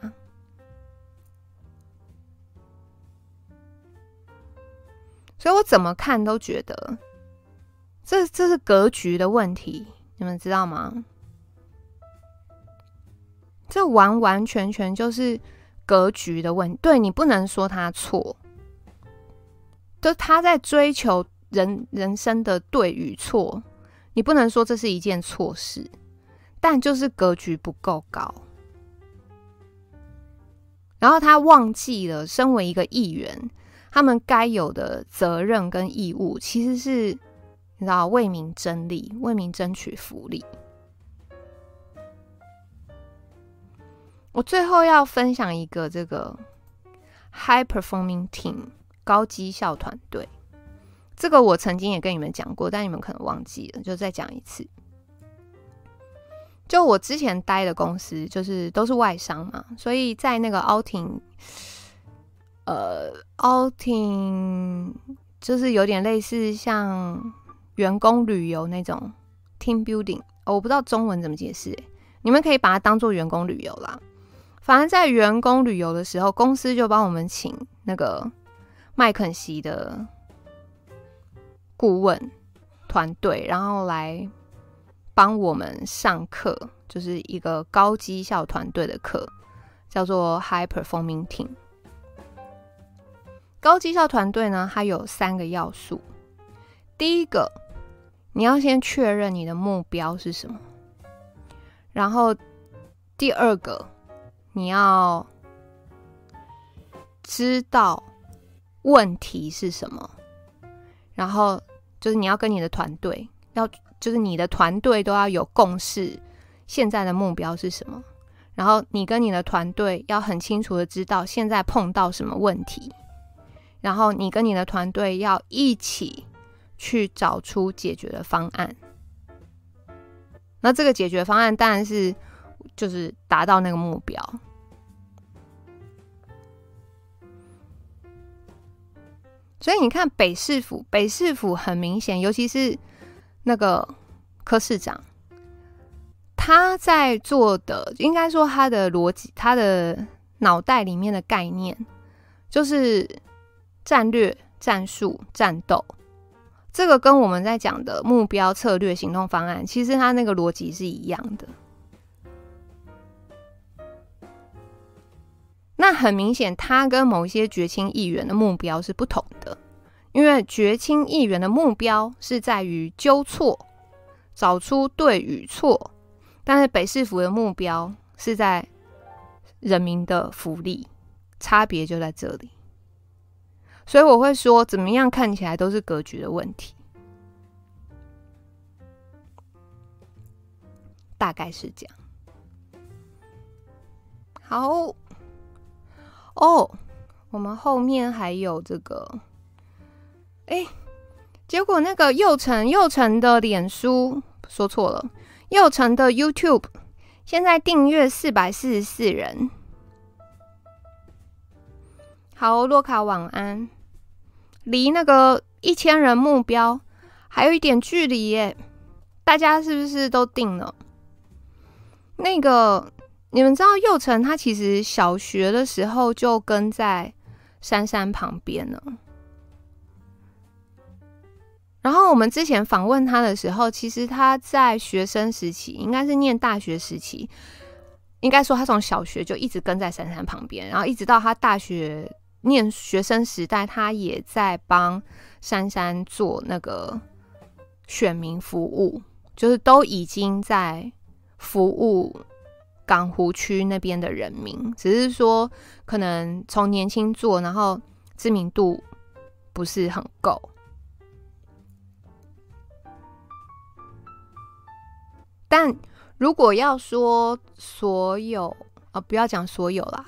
所以我怎么看都觉得，这这是格局的问题，你们知道吗？这完完全全就是格局的问题。对，你不能说他错，就他在追求。人人生的对与错，你不能说这是一件错事，但就是格局不够高。然后他忘记了，身为一个议员，他们该有的责任跟义务，其实是你知道为民争利，为民争取福利。我最后要分享一个这个 high performing team 高绩效团队。这个我曾经也跟你们讲过，但你们可能忘记了，就再讲一次。就我之前待的公司，就是都是外商嘛，所以在那个 outing，呃，outing 就是有点类似像员工旅游那种 team building，我不知道中文怎么解释，你们可以把它当做员工旅游啦。反正，在员工旅游的时候，公司就帮我们请那个麦肯锡的。顾问团队，然后来帮我们上课，就是一个高绩效团队的课，叫做 High Performing Team。高绩效团队呢，它有三个要素。第一个，你要先确认你的目标是什么。然后，第二个，你要知道问题是什么。然后就是你要跟你的团队，要就是你的团队都要有共识，现在的目标是什么？然后你跟你的团队要很清楚的知道现在碰到什么问题，然后你跟你的团队要一起去找出解决的方案。那这个解决方案当然是就是达到那个目标。所以你看北市府，北市府很明显，尤其是那个柯市长，他在做的，应该说他的逻辑，他的脑袋里面的概念，就是战略、战术、战斗。这个跟我们在讲的目标、策略、行动方案，其实他那个逻辑是一样的。那很明显，他跟某些觉青议员的目标是不同的，因为觉青议员的目标是在于纠错，找出对与错，但是北市府的目标是在人民的福利，差别就在这里。所以我会说，怎么样看起来都是格局的问题，大概是这样。好。哦，我们后面还有这个，哎，结果那个右成右成的脸书说错了，祐诚的 YouTube 现在订阅四百四十四人。好，洛卡晚安。离那个一千人目标还有一点距离耶，大家是不是都订了？那个你们知道佑成他其实小学的时候就跟在珊珊旁边了。然后我们之前访问他的时候，其实他在学生时期，应该是念大学时期，应该说他从小学就一直跟在珊珊旁边，然后一直到他大学念学生时代，他也在帮珊珊做那个选民服务，就是都已经在服务港湖区那边的人民，只是说可能从年轻做，然后知名度不是很够。但如果要说所有啊，不要讲所有啦，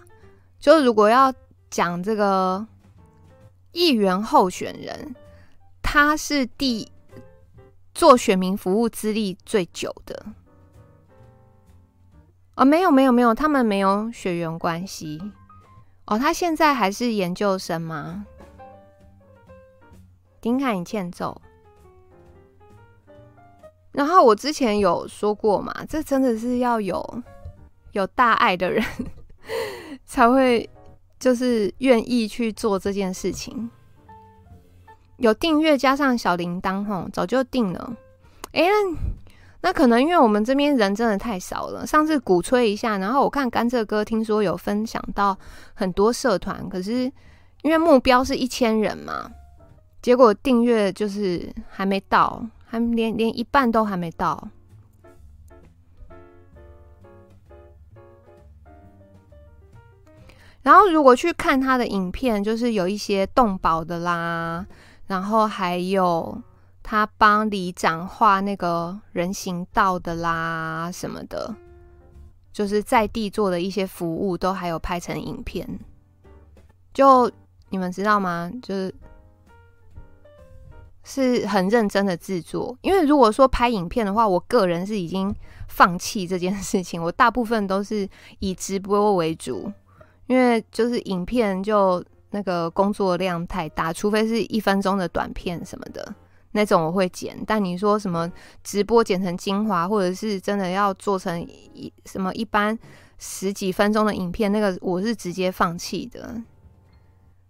就如果要讲这个议员候选人，他是第做选民服务资历最久的啊，没有没有没有，他们没有血缘关系哦，他现在还是研究生吗？丁凯，你欠揍。然后我之前有说过嘛，这真的是要有有大爱的人 才会就是愿意去做这件事情。有订阅加上小铃铛，吼，早就定了。哎，那可能因为我们这边人真的太少了。上次鼓吹一下，然后我看甘蔗哥听说有分享到很多社团，可是因为目标是一千人嘛，结果订阅就是还没到。还连连一半都还没到，然后如果去看他的影片，就是有一些动保的啦，然后还有他帮里长画那个人行道的啦什么的，就是在地做的一些服务，都还有拍成影片。就你们知道吗？就是。是很认真的制作，因为如果说拍影片的话，我个人是已经放弃这件事情。我大部分都是以直播为主，因为就是影片就那个工作量太大，除非是一分钟的短片什么的那种我会剪。但你说什么直播剪成精华，或者是真的要做成一什么一般十几分钟的影片，那个我是直接放弃的。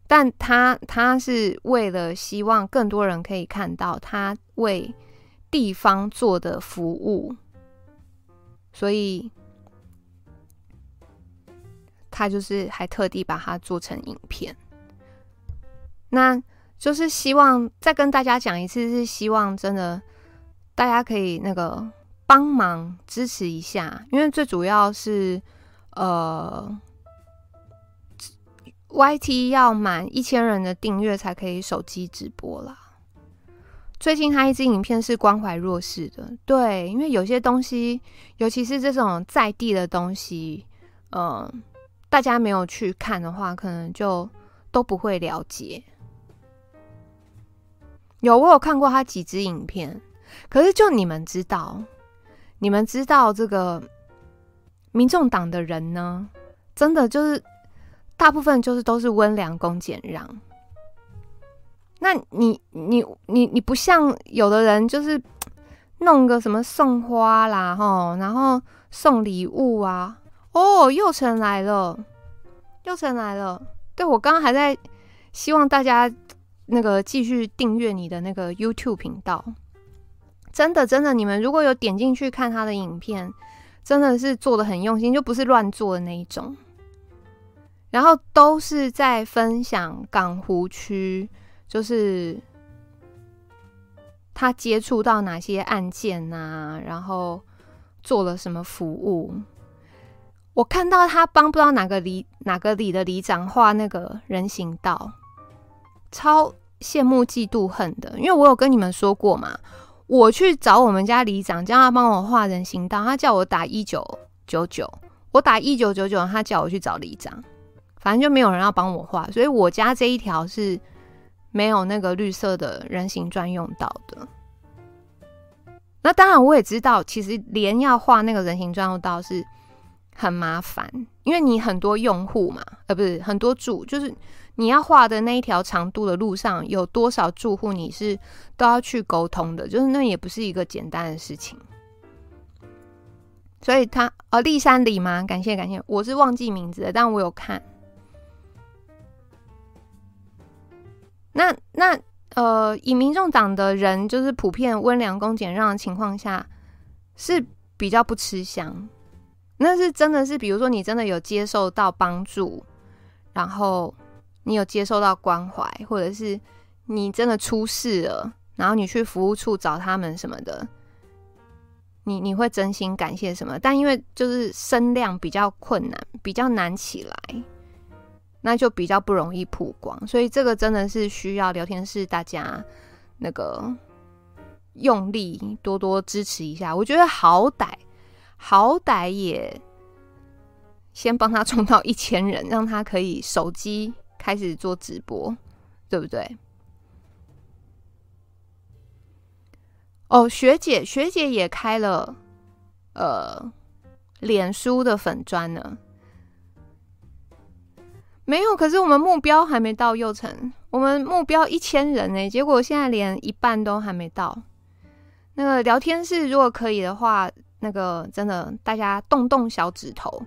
但他他是为了希望更多人可以看到他为地方做的服务，所以他就是还特地把它做成影片。那就是希望再跟大家讲一次，是希望真的大家可以那个帮忙支持一下，因为最主要是呃。YT 要满一千人的订阅才可以手机直播啦。最近他一支影片是关怀弱势的，对，因为有些东西，尤其是这种在地的东西，嗯、大家没有去看的话，可能就都不会了解。有，我有看过他几支影片，可是就你们知道，你们知道这个民众党的人呢，真的就是。大部分就是都是温良恭俭让，那你你你你不像有的人就是弄个什么送花啦吼，然后送礼物啊，哦，祐诚来了，祐诚来了，对，我刚刚还在希望大家那个继续订阅你的那个 YouTube 频道，真的真的，你们如果有点进去看他的影片，真的是做的很用心，就不是乱做的那一种。然后都是在分享港湖区，就是他接触到哪些案件啊，然后做了什么服务。我看到他帮不知道哪个里哪个里的里长画那个人行道，超羡慕嫉妒恨的。因为我有跟你们说过嘛，我去找我们家里长，叫他帮我画人行道，他叫我打一九九九，我打一九九九，他叫我去找里长。反正就没有人要帮我画，所以我家这一条是没有那个绿色的人行专用道的。那当然我也知道，其实连要画那个人行专用道是很麻烦，因为你很多用户嘛，呃，不是很多住，就是你要画的那一条长度的路上有多少住户，你是都要去沟通的，就是那也不是一个简单的事情。所以他呃，立山里吗？感谢感谢，我是忘记名字了，但我有看。那那呃，以民众党的人就是普遍温良恭俭让的情况下，是比较不吃香。那是真的是，比如说你真的有接受到帮助，然后你有接受到关怀，或者是你真的出事了，然后你去服务处找他们什么的。你你会真心感谢什么？但因为就是声量比较困难，比较难起来，那就比较不容易曝光。所以这个真的是需要聊天室大家那个用力多多支持一下。我觉得好歹好歹也先帮他冲到一千人，让他可以手机开始做直播，对不对？哦，学姐，学姐也开了，呃，脸书的粉砖呢。没有，可是我们目标还没到右成，我们目标一千人呢，结果现在连一半都还没到。那个聊天室如果可以的话，那个真的大家动动小指头，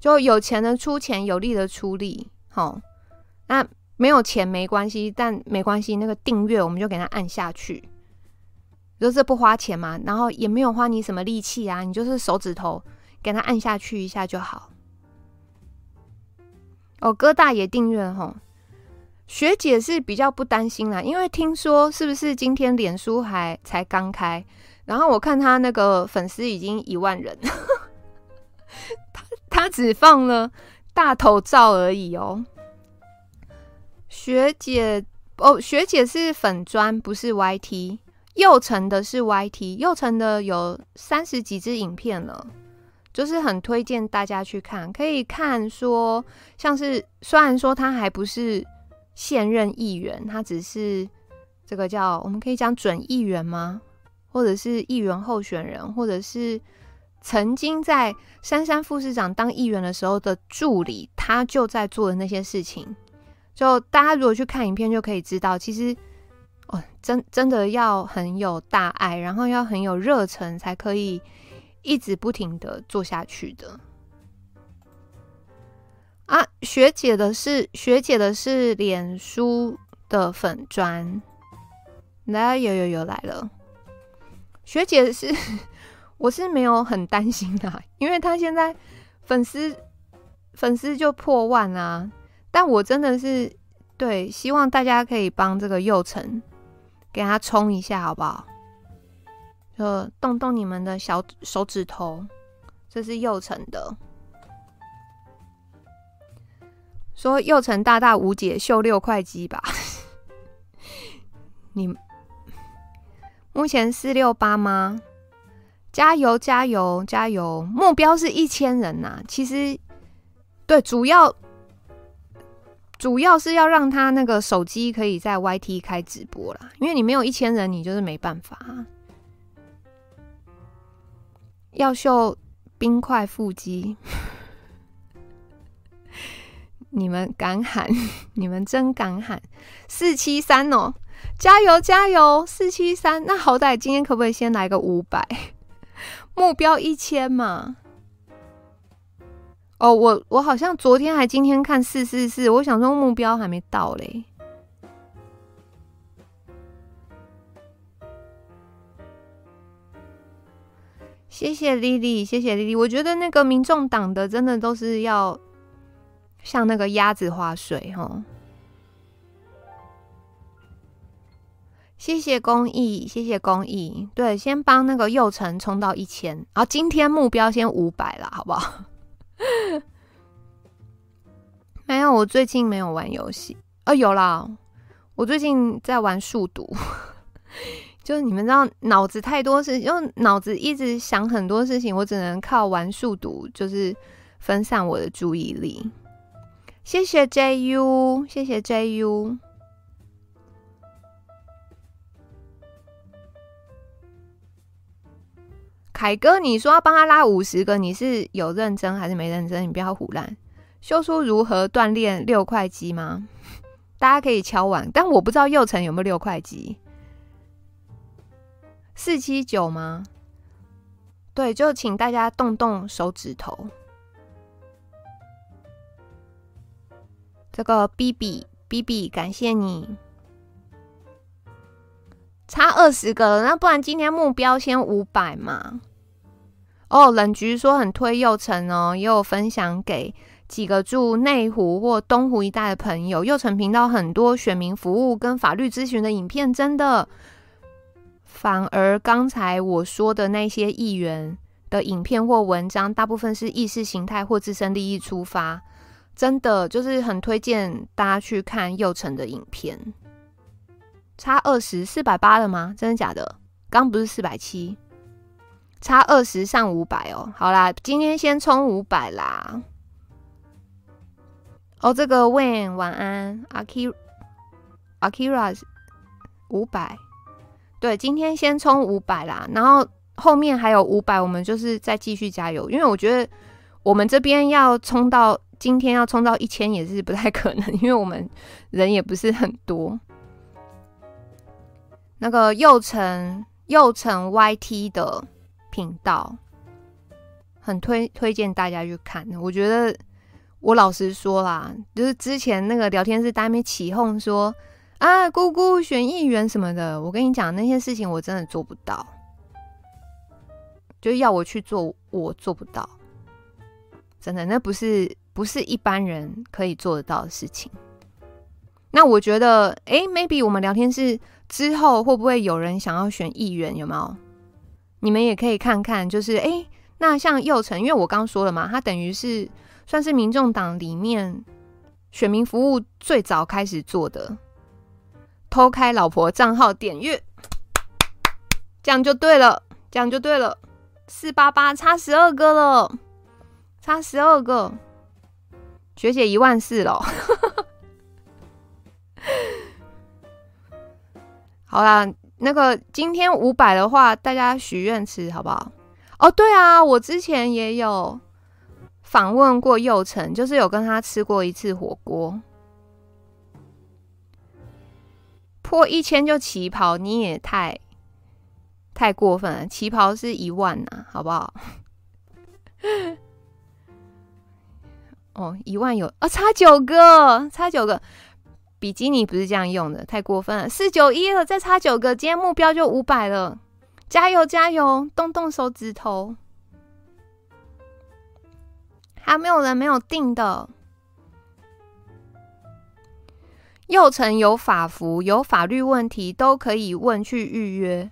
就有钱的出钱，有力的出力，好，那没有钱没关系，但没关系，那个订阅我们就给他按下去。就是不花钱嘛，然后也没有花你什么力气啊，你就是手指头给它按下去一下就好。哦，哥大也订阅吼，学姐是比较不担心啦，因为听说是不是今天脸书还才刚开，然后我看他那个粉丝已经一万人，他他只放了大头照而已哦。学姐哦，学姐是粉砖，不是 YT。右成的是 YT，右成的有三十几支影片了，就是很推荐大家去看。可以看说，像是虽然说他还不是现任议员，他只是这个叫我们可以讲准议员吗？或者是议员候选人，或者是曾经在珊珊副市长当议员的时候的助理，他就在做的那些事情。就大家如果去看影片，就可以知道，其实。哦，真真的要很有大爱，然后要很有热忱，才可以一直不停的做下去的。啊，学姐的是学姐的是脸书的粉砖，来有有有来了。学姐是 我是没有很担心的，因为她现在粉丝粉丝就破万啊。但我真的是对，希望大家可以帮这个幼成。给他冲一下好不好？就动动你们的小手指头，这是幼成的。说幼成大大无解，秀六块肌吧。你目前四六八吗？加油加油加油！目标是一千人呐、其实对，主要。主要是要让他那个手机可以在 YT 开直播啦，因为你没有一千人，你就是没办法。要秀冰块腹肌，你们敢喊？你们真敢喊！四七三哦，加油加油！四七三，那好歹今天可不可以先来个五百？目标一千嘛。哦，我我好像昨天还今天看四四四，我想说目标还没到嘞。谢谢丽丽，谢谢丽丽。我觉得那个民众党的真的都是要像那个鸭子划水哈。谢谢公益，谢谢公益。对，先帮那个右成冲到一千，然后今天目标先五百了，好不好？有，我最近没有玩游戏。哦，有啦，我最近在玩数独，就是你们知道，脑子太多事，因为脑子一直想很多事情，我只能靠玩数独，就是分散我的注意力。谢谢 JU，谢谢 JU。凯哥，你说要帮他拉五十个，你是有认真还是没认真？你不要胡乱。秀出如何锻炼六块肌吗？大家可以敲碗，但我不知道祐诚有没有六块肌。四七九吗？对，就请大家动动手指头。这个 B B B B，感谢你。差二十个，那不然今天目标先五百嘛？哦，冷菊说很推祐诚哦，也有分享给几个住内湖或东湖一带的朋友。祐诚频道很多选民服务跟法律咨询的影片，真的。反而刚才我说的那些议员的影片或文章，大部分是意识形态或自身利益出发，真的就是很推荐大家去看祐诚的影片。差二十四百八了吗？真的假的？刚不是四百七，差二十上五百哦。好啦，今天先充五百啦。哦，这个 Wayne 晚安，Akira Akira 五百，对，今天先充五百啦。然后后面还有五百，我们就是再继续加油。因为我觉得我们这边要冲到今天要冲到一千也是不太可能，因为我们人也不是很多。那个祐诚祐诚 YT 的频道，很推推荐大家去看。我觉得我老实说啦，就是之前那个聊天室大面起哄说啊，姑姑选议员什么的，我跟你讲那些事情我真的做不到，就要我去做，我做不到，真的，那不是不是一般人可以做得到的事情。那我觉得，哎，maybe 我们聊天室。之后会不会有人想要选议员？有没有？你们也可以看看，就是哎，那像祐诚，因为我刚说了嘛，他等于是算是民众党里面选民服务最早开始做的，偷开老婆账号点阅，这样就对了，这样就对了，四八八差十二个了，差十二个，学姐一万四了。好啦，那个今天五百的话，大家许愿池好不好？哦，对啊，我之前也有访问过祐诚，就是有跟他吃过一次火锅，破一千就旗袍，你也太太过分了，旗袍是一万呐，好不好？哦，一万有啊，差九个，差九个。比基尼不是这样用的，太过分了。四九一了，再差九个，今天目标就五百了，加油加油，动动手指头。还没有人没有订的。祐诚有法服，有法律问题都可以问去预约。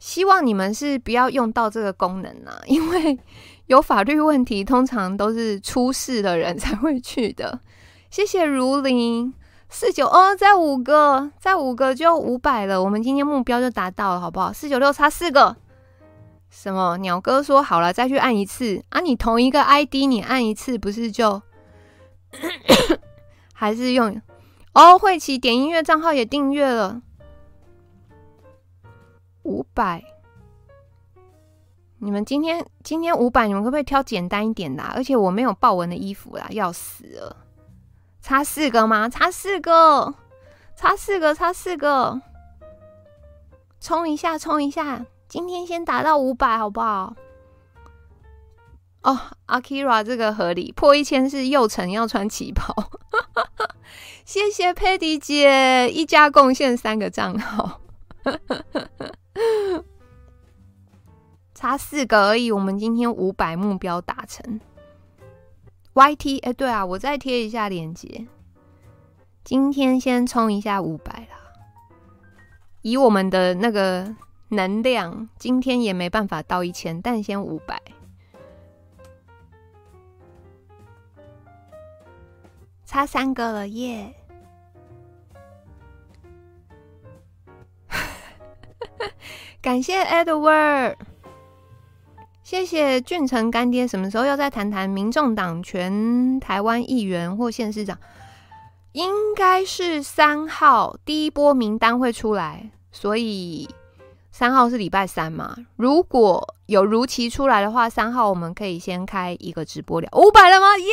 希望你们是不要用到这个功能啊，因为有法律问题通常都是出事的人才会去的。谢谢如林。四九哦，再五个，再五个就五百了。我们今天目标就达到了，好不好？四九六差四个。什么？鸟哥说好了，再去按一次啊！你同一个 ID，你按一次不是就 还是用？哦，慧琪点音乐账号也订阅了，五百。你们今天今天五百，你们可不可以挑简单一点的？而且我没有豹纹的衣服啦，要死了。差四个吗？差四个，差四个，差四个，冲一下，冲一下！今天先达到五百，好不好？哦，Akira 这个合理，破一千是祐诚要穿旗袍。谢谢佩迪姐，一家贡献三个账号，差四个而已。我们今天五百目标达成。YT 哎，对啊，我再贴一下链接。今天先冲一下五百啦，以我们的那个能量，今天也没办法到一千，但先五百。差三个了耶 感谢 Edward。谢谢俊成干爹，什么时候要再谈谈民众党全台湾议员或县市长？应该是三号第一波名单会出来，所以三号是礼拜三嘛？如果有如期出来的话，三号我们可以先开一个直播聊五百了吗？耶、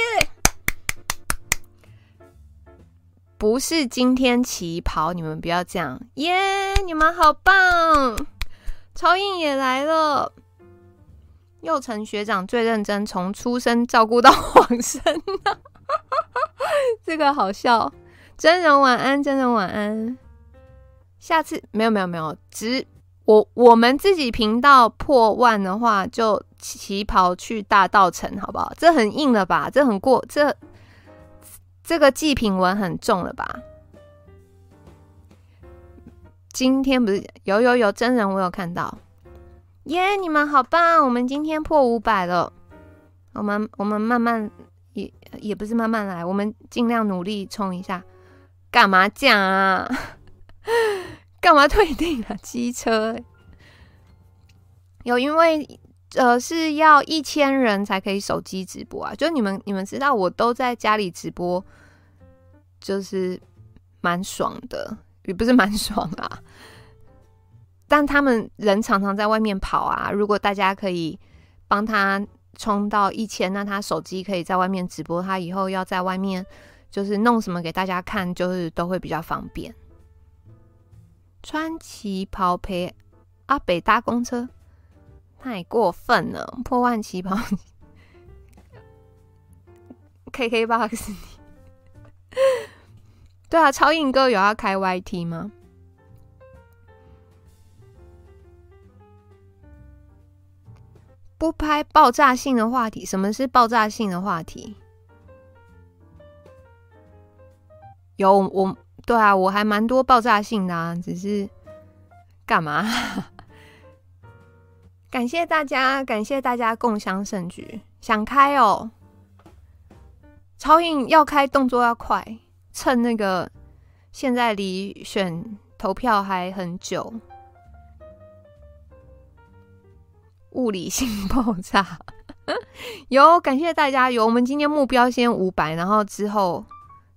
不是今天起跑，你们不要这样耶你们好棒，超印也来了。佑成学长最认真，从出生照顾到往生，这个好笑。真人晚安，真人晚安。下次没有没有没有，只。我我们自己频道破万的话，就旗袍去大稻城，好不好？这很硬了吧？这很过这这个祭品文很重了吧？今天不是有有有真人，我有看到耶你们好棒！我们今天破五百了。我们我们慢慢也也不是慢慢来，我们尽量努力冲一下。干嘛讲啊？干嘛退订啊？机车 有，因为呃是要一千人才可以手机直播啊。就你们你们知道，我都在家里直播，就是蛮爽的，也不是蛮爽啊。但他们人常常在外面跑啊。如果大家可以帮他冲到一千，那他手机可以在外面直播，他以后要在外面就是弄什么给大家看，就是都会比较方便。穿旗袍陪阿北搭公车，太过分了！破万旗袍，KKBOX，对啊，超硬哥有要开 YT 吗？不拍爆炸性的话题，什么是爆炸性的话题？有我。对啊，我还蛮多爆炸性的啊，只是干嘛？感谢大家，感谢大家共襄盛举，想开哦！超印要开，动作要快，趁那个现在离选投票还很久，物理性 爆炸 有，感谢大家有，我们今天目标先五百，然后之后。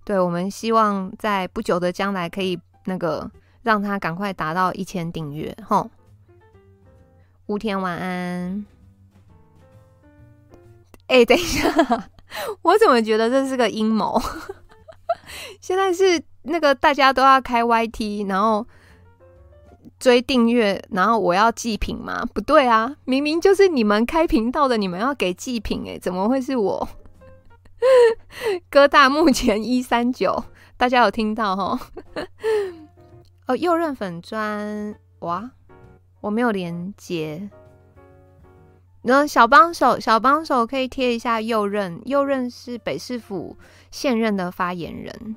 对，我们希望在不久的将来可以那个让他赶快达到一千订阅，吼。乌天晚安。哎，等一下，我怎么觉得这是个阴谋？现在是那个大家都要开 YT，然后追订阅，然后我要祭品吗？不对啊，明明就是你们开频道的，你们要给祭品，哎，怎么会是我？哥大目前一三九，大家有听到齁？哦，右任粉砖哇，我没有连接。那小帮手，小帮手可以贴一下右任，右任是北市府现任的发言人。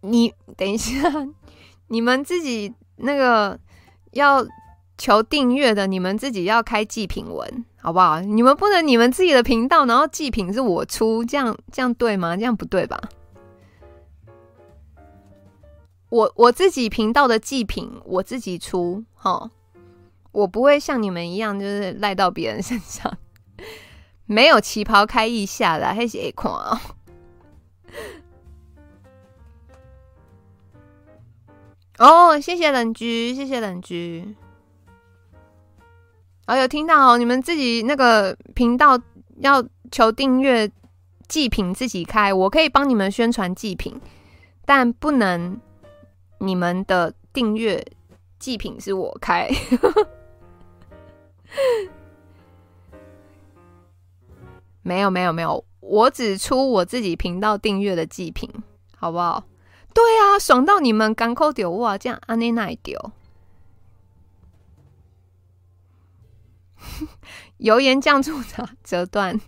你等一下，你们自己那个要。求订阅的，你们自己要开祭品文，好不好？你们不能你们自己的频道，然后祭品是我出，这样这样对吗？这样不对吧？我我自己频道的祭品我自己出，齁，我不会像你们一样，就是赖到别人身上。没有旗袍开腋下的，还是会看哦。哦，谢谢冷居，谢谢冷居。哦，有听到哦，你们自己那个频道要求订阅祭品自己开，我可以帮你们宣传祭品，但不能你们的订阅祭品是我开。没有没有没有，我只出我自己频道订阅的祭品，好不好？对啊，爽到你们港口丢哇，这样安内奈丢。油盐酱醋茶折断，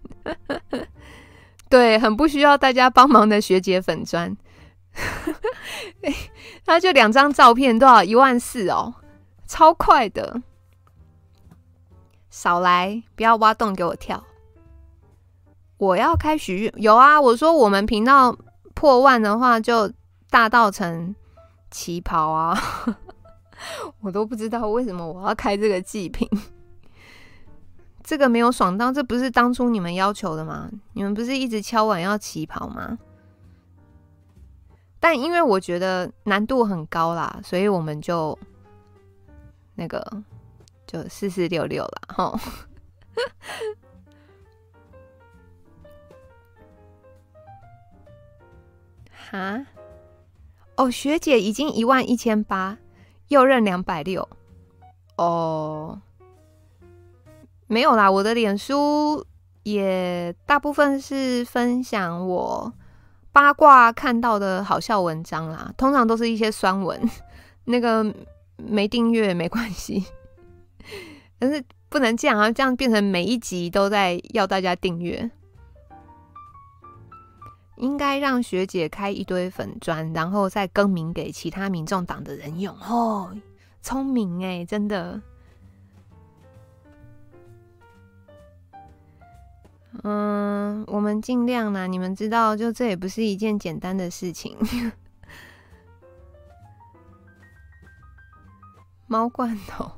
对，很不需要大家帮忙的学姐粉砖，他就两张照片，多少一万四哦，超快的，少来，不要挖洞给我跳。我要开许愿，有啊，我说我们频道破万的话，就大道成旗袍啊，我都不知道为什么我要开这个祭品。这个没有爽到，这不是当初你们要求的吗？你们不是一直敲碗要旗袍吗？但因为我觉得难度很高啦，所以我们就那个就四四六六了哈。哈？哦，学姐已经一万一千八，又认两百六。哦，没有啦，我的脸书也大部分是分享我八卦看到的好笑文章啦，通常都是一些酸文，那个没订阅没关系，但是不能这样啊，这样变成每一集都在要大家订阅。应该让学姐开一堆粉砖，然后再更名给其他民众党的人用哦。聪明哎，真的。嗯，我们尽量啦。你们知道，就这也不是一件简单的事情。猫罐头，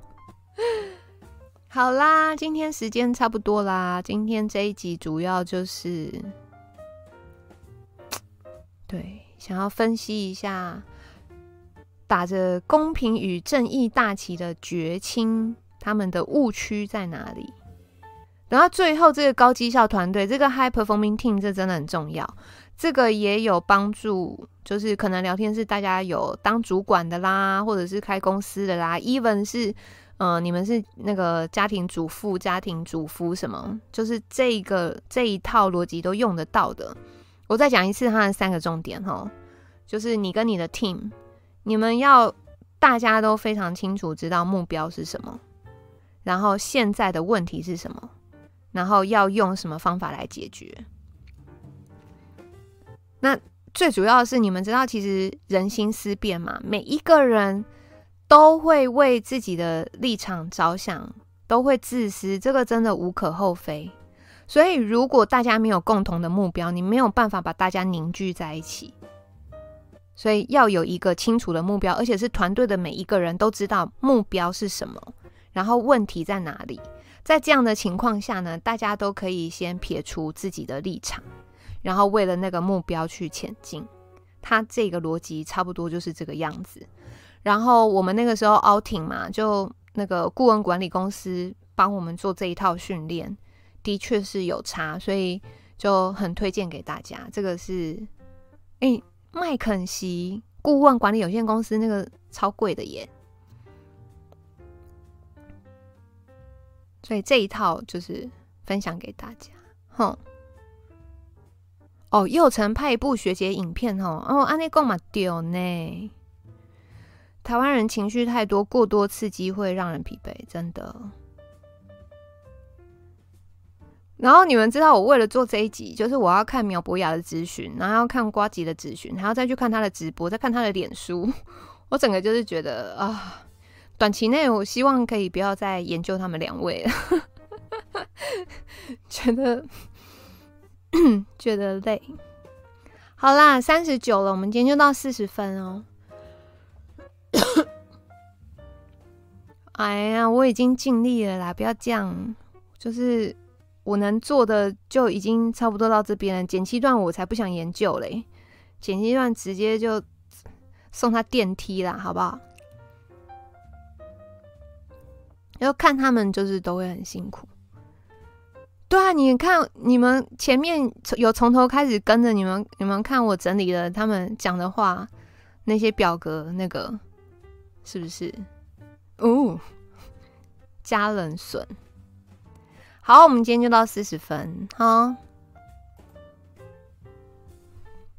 好啦，今天时间差不多啦。今天这一集主要就是。对，想要分析一下打着公平与正义大旗的绝亲，他们的误区在哪里？然后最后这个高绩效团队，这个 high performing team，这真的很重要。这个也有帮助，就是可能聊天室大家有当主管的啦，或者是开公司的啦，even 是呃你们是那个家庭主妇、家庭主夫什么，就是这个这一套逻辑都用得到的。我再讲一次它的三个重点哈，就是你跟你的 team，你们要大家都非常清楚知道目标是什么，然后现在的问题是什么，然后要用什么方法来解决。那最主要的是你们知道，其实人心思变嘛，每一个人都会为自己的立场着想，都会自私，这个真的无可厚非。所以，如果大家没有共同的目标，你没有办法把大家凝聚在一起。所以要有一个清楚的目标，而且是团队的每一个人都知道目标是什么，然后问题在哪里。在这样的情况下呢，大家都可以先撇除自己的立场，然后为了那个目标去前进。他这个逻辑差不多就是这个样子。然后我们那个时候 outing 嘛，就那个顾问管理公司帮我们做这一套训练。的确是有差，所以就很推荐给大家。这个是，哎、麦肯锡顾问管理有限公司那个超贵的耶，所以这一套就是分享给大家。哼，哦，又曾拍一部学姐影片哦，哦，安内够嘛丢呢？台湾人情绪太多，过多刺激会让人疲惫，真的。然后你们知道，我为了做这一集，就是我要看苗博雅的咨询，然后要看瓜吉的咨询，还要再去看他的直播，再看他的脸书。我整个就是觉得啊，短期内我希望可以不要再研究他们两位了，觉得觉得累。好啦，三十九了，我们今天就到四十分哦。哎呀，我已经尽力了啦，不要这样，就是。我能做的就已经差不多到这边了，剪七段我才不想研究嘞，剪七段直接就送他电梯啦，好不好？要看他们就是都会很辛苦。对啊，你看你们前面有从头开始跟着你们，你们看我整理了他们讲的话，那些表格那个是不是？哦，加冷笋。好，我们今天就到四十分，哈，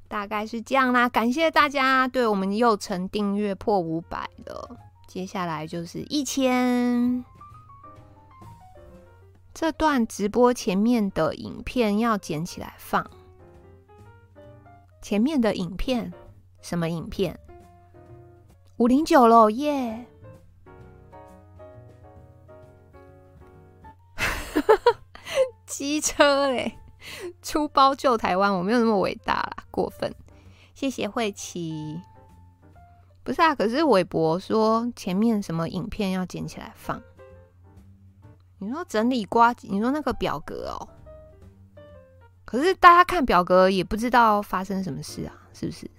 大概是这样啦。感谢大家对我们祐诚订阅破五百了，接下来就是一千。这段直播前面的影片要剪起来放。前面的影片，什么影片？五零九喽耶！机车嘞，出包救台湾，我没有那么伟大啦，过分。谢谢慧琪。不是啊，可是韦博说前面什么影片要剪起来放。你说整理瓜，你说那个表格哦。可是大家看表格也不知道发生什么事啊，是不是？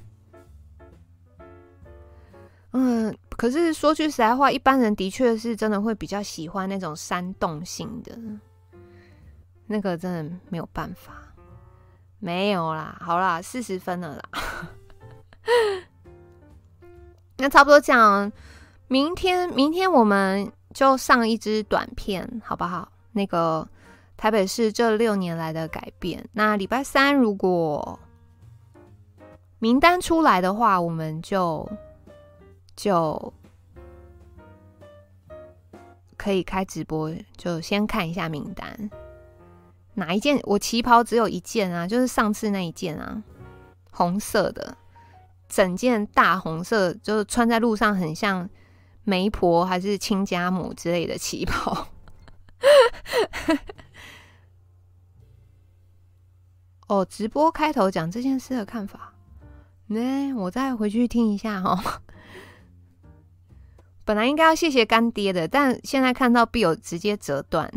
嗯，可是说句实在话，一般人的确是真的会比较喜欢那种煽动性的，那个真的没有办法，没有啦，好啦，四十分了啦，那差不多这样，明天明天我们就上一支短片，好不好？那个台北市这六年来的改变，那礼拜三如果名单出来的话，我们就。就可以开直播，就先看一下名单，哪一件？我旗袍只有一件啊，就是上次那一件啊，红色的，整件大红色，就是穿在路上很像媒婆还是亲家母之类的旗袍。哦，直播开头讲这件事的看法，那我再回去听一下哈、本来应该要谢谢干爹的，但现在看到必有直接折断。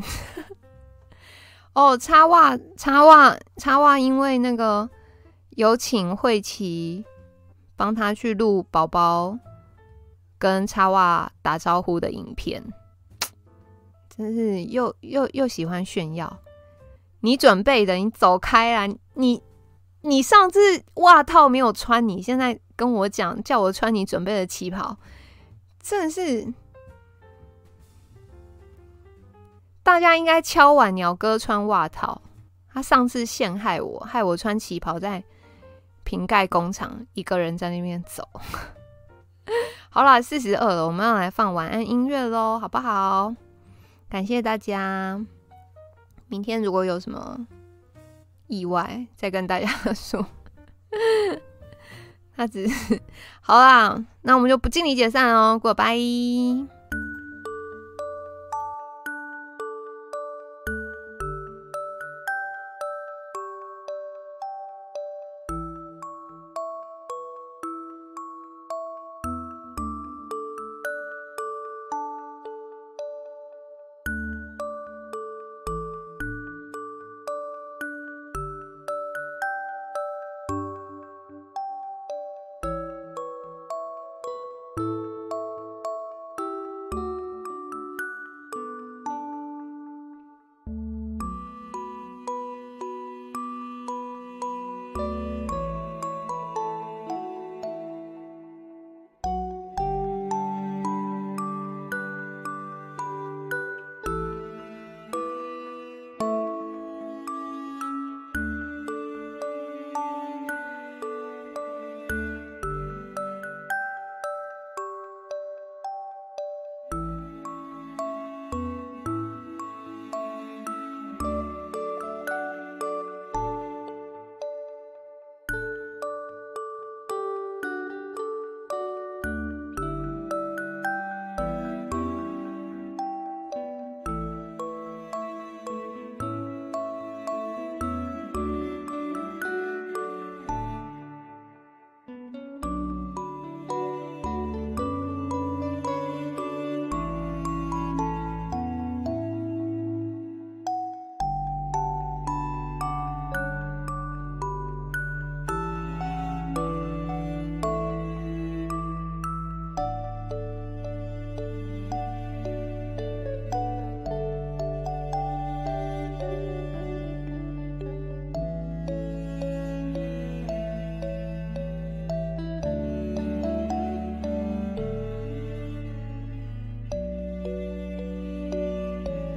哦，插袜，插袜，插袜，因为那个有请慧琪帮他去录宝宝跟插袜打招呼的影片，真是又又又喜欢炫耀。你准备的，你走开啦！你你上次袜套没有穿，你现在跟我讲叫我穿你准备的旗袍。真的是，大家应该敲碗鸟哥穿袜套。他上次陷害我，害我穿旗袍在瓶盖工厂一个人在那边走。好了，四十二了，我们要来放晚安音乐喽，好不好？感谢大家。明天如果有什么意外，再跟大家说。那只是好啦，那我们就不敬礼解散哦，过拜。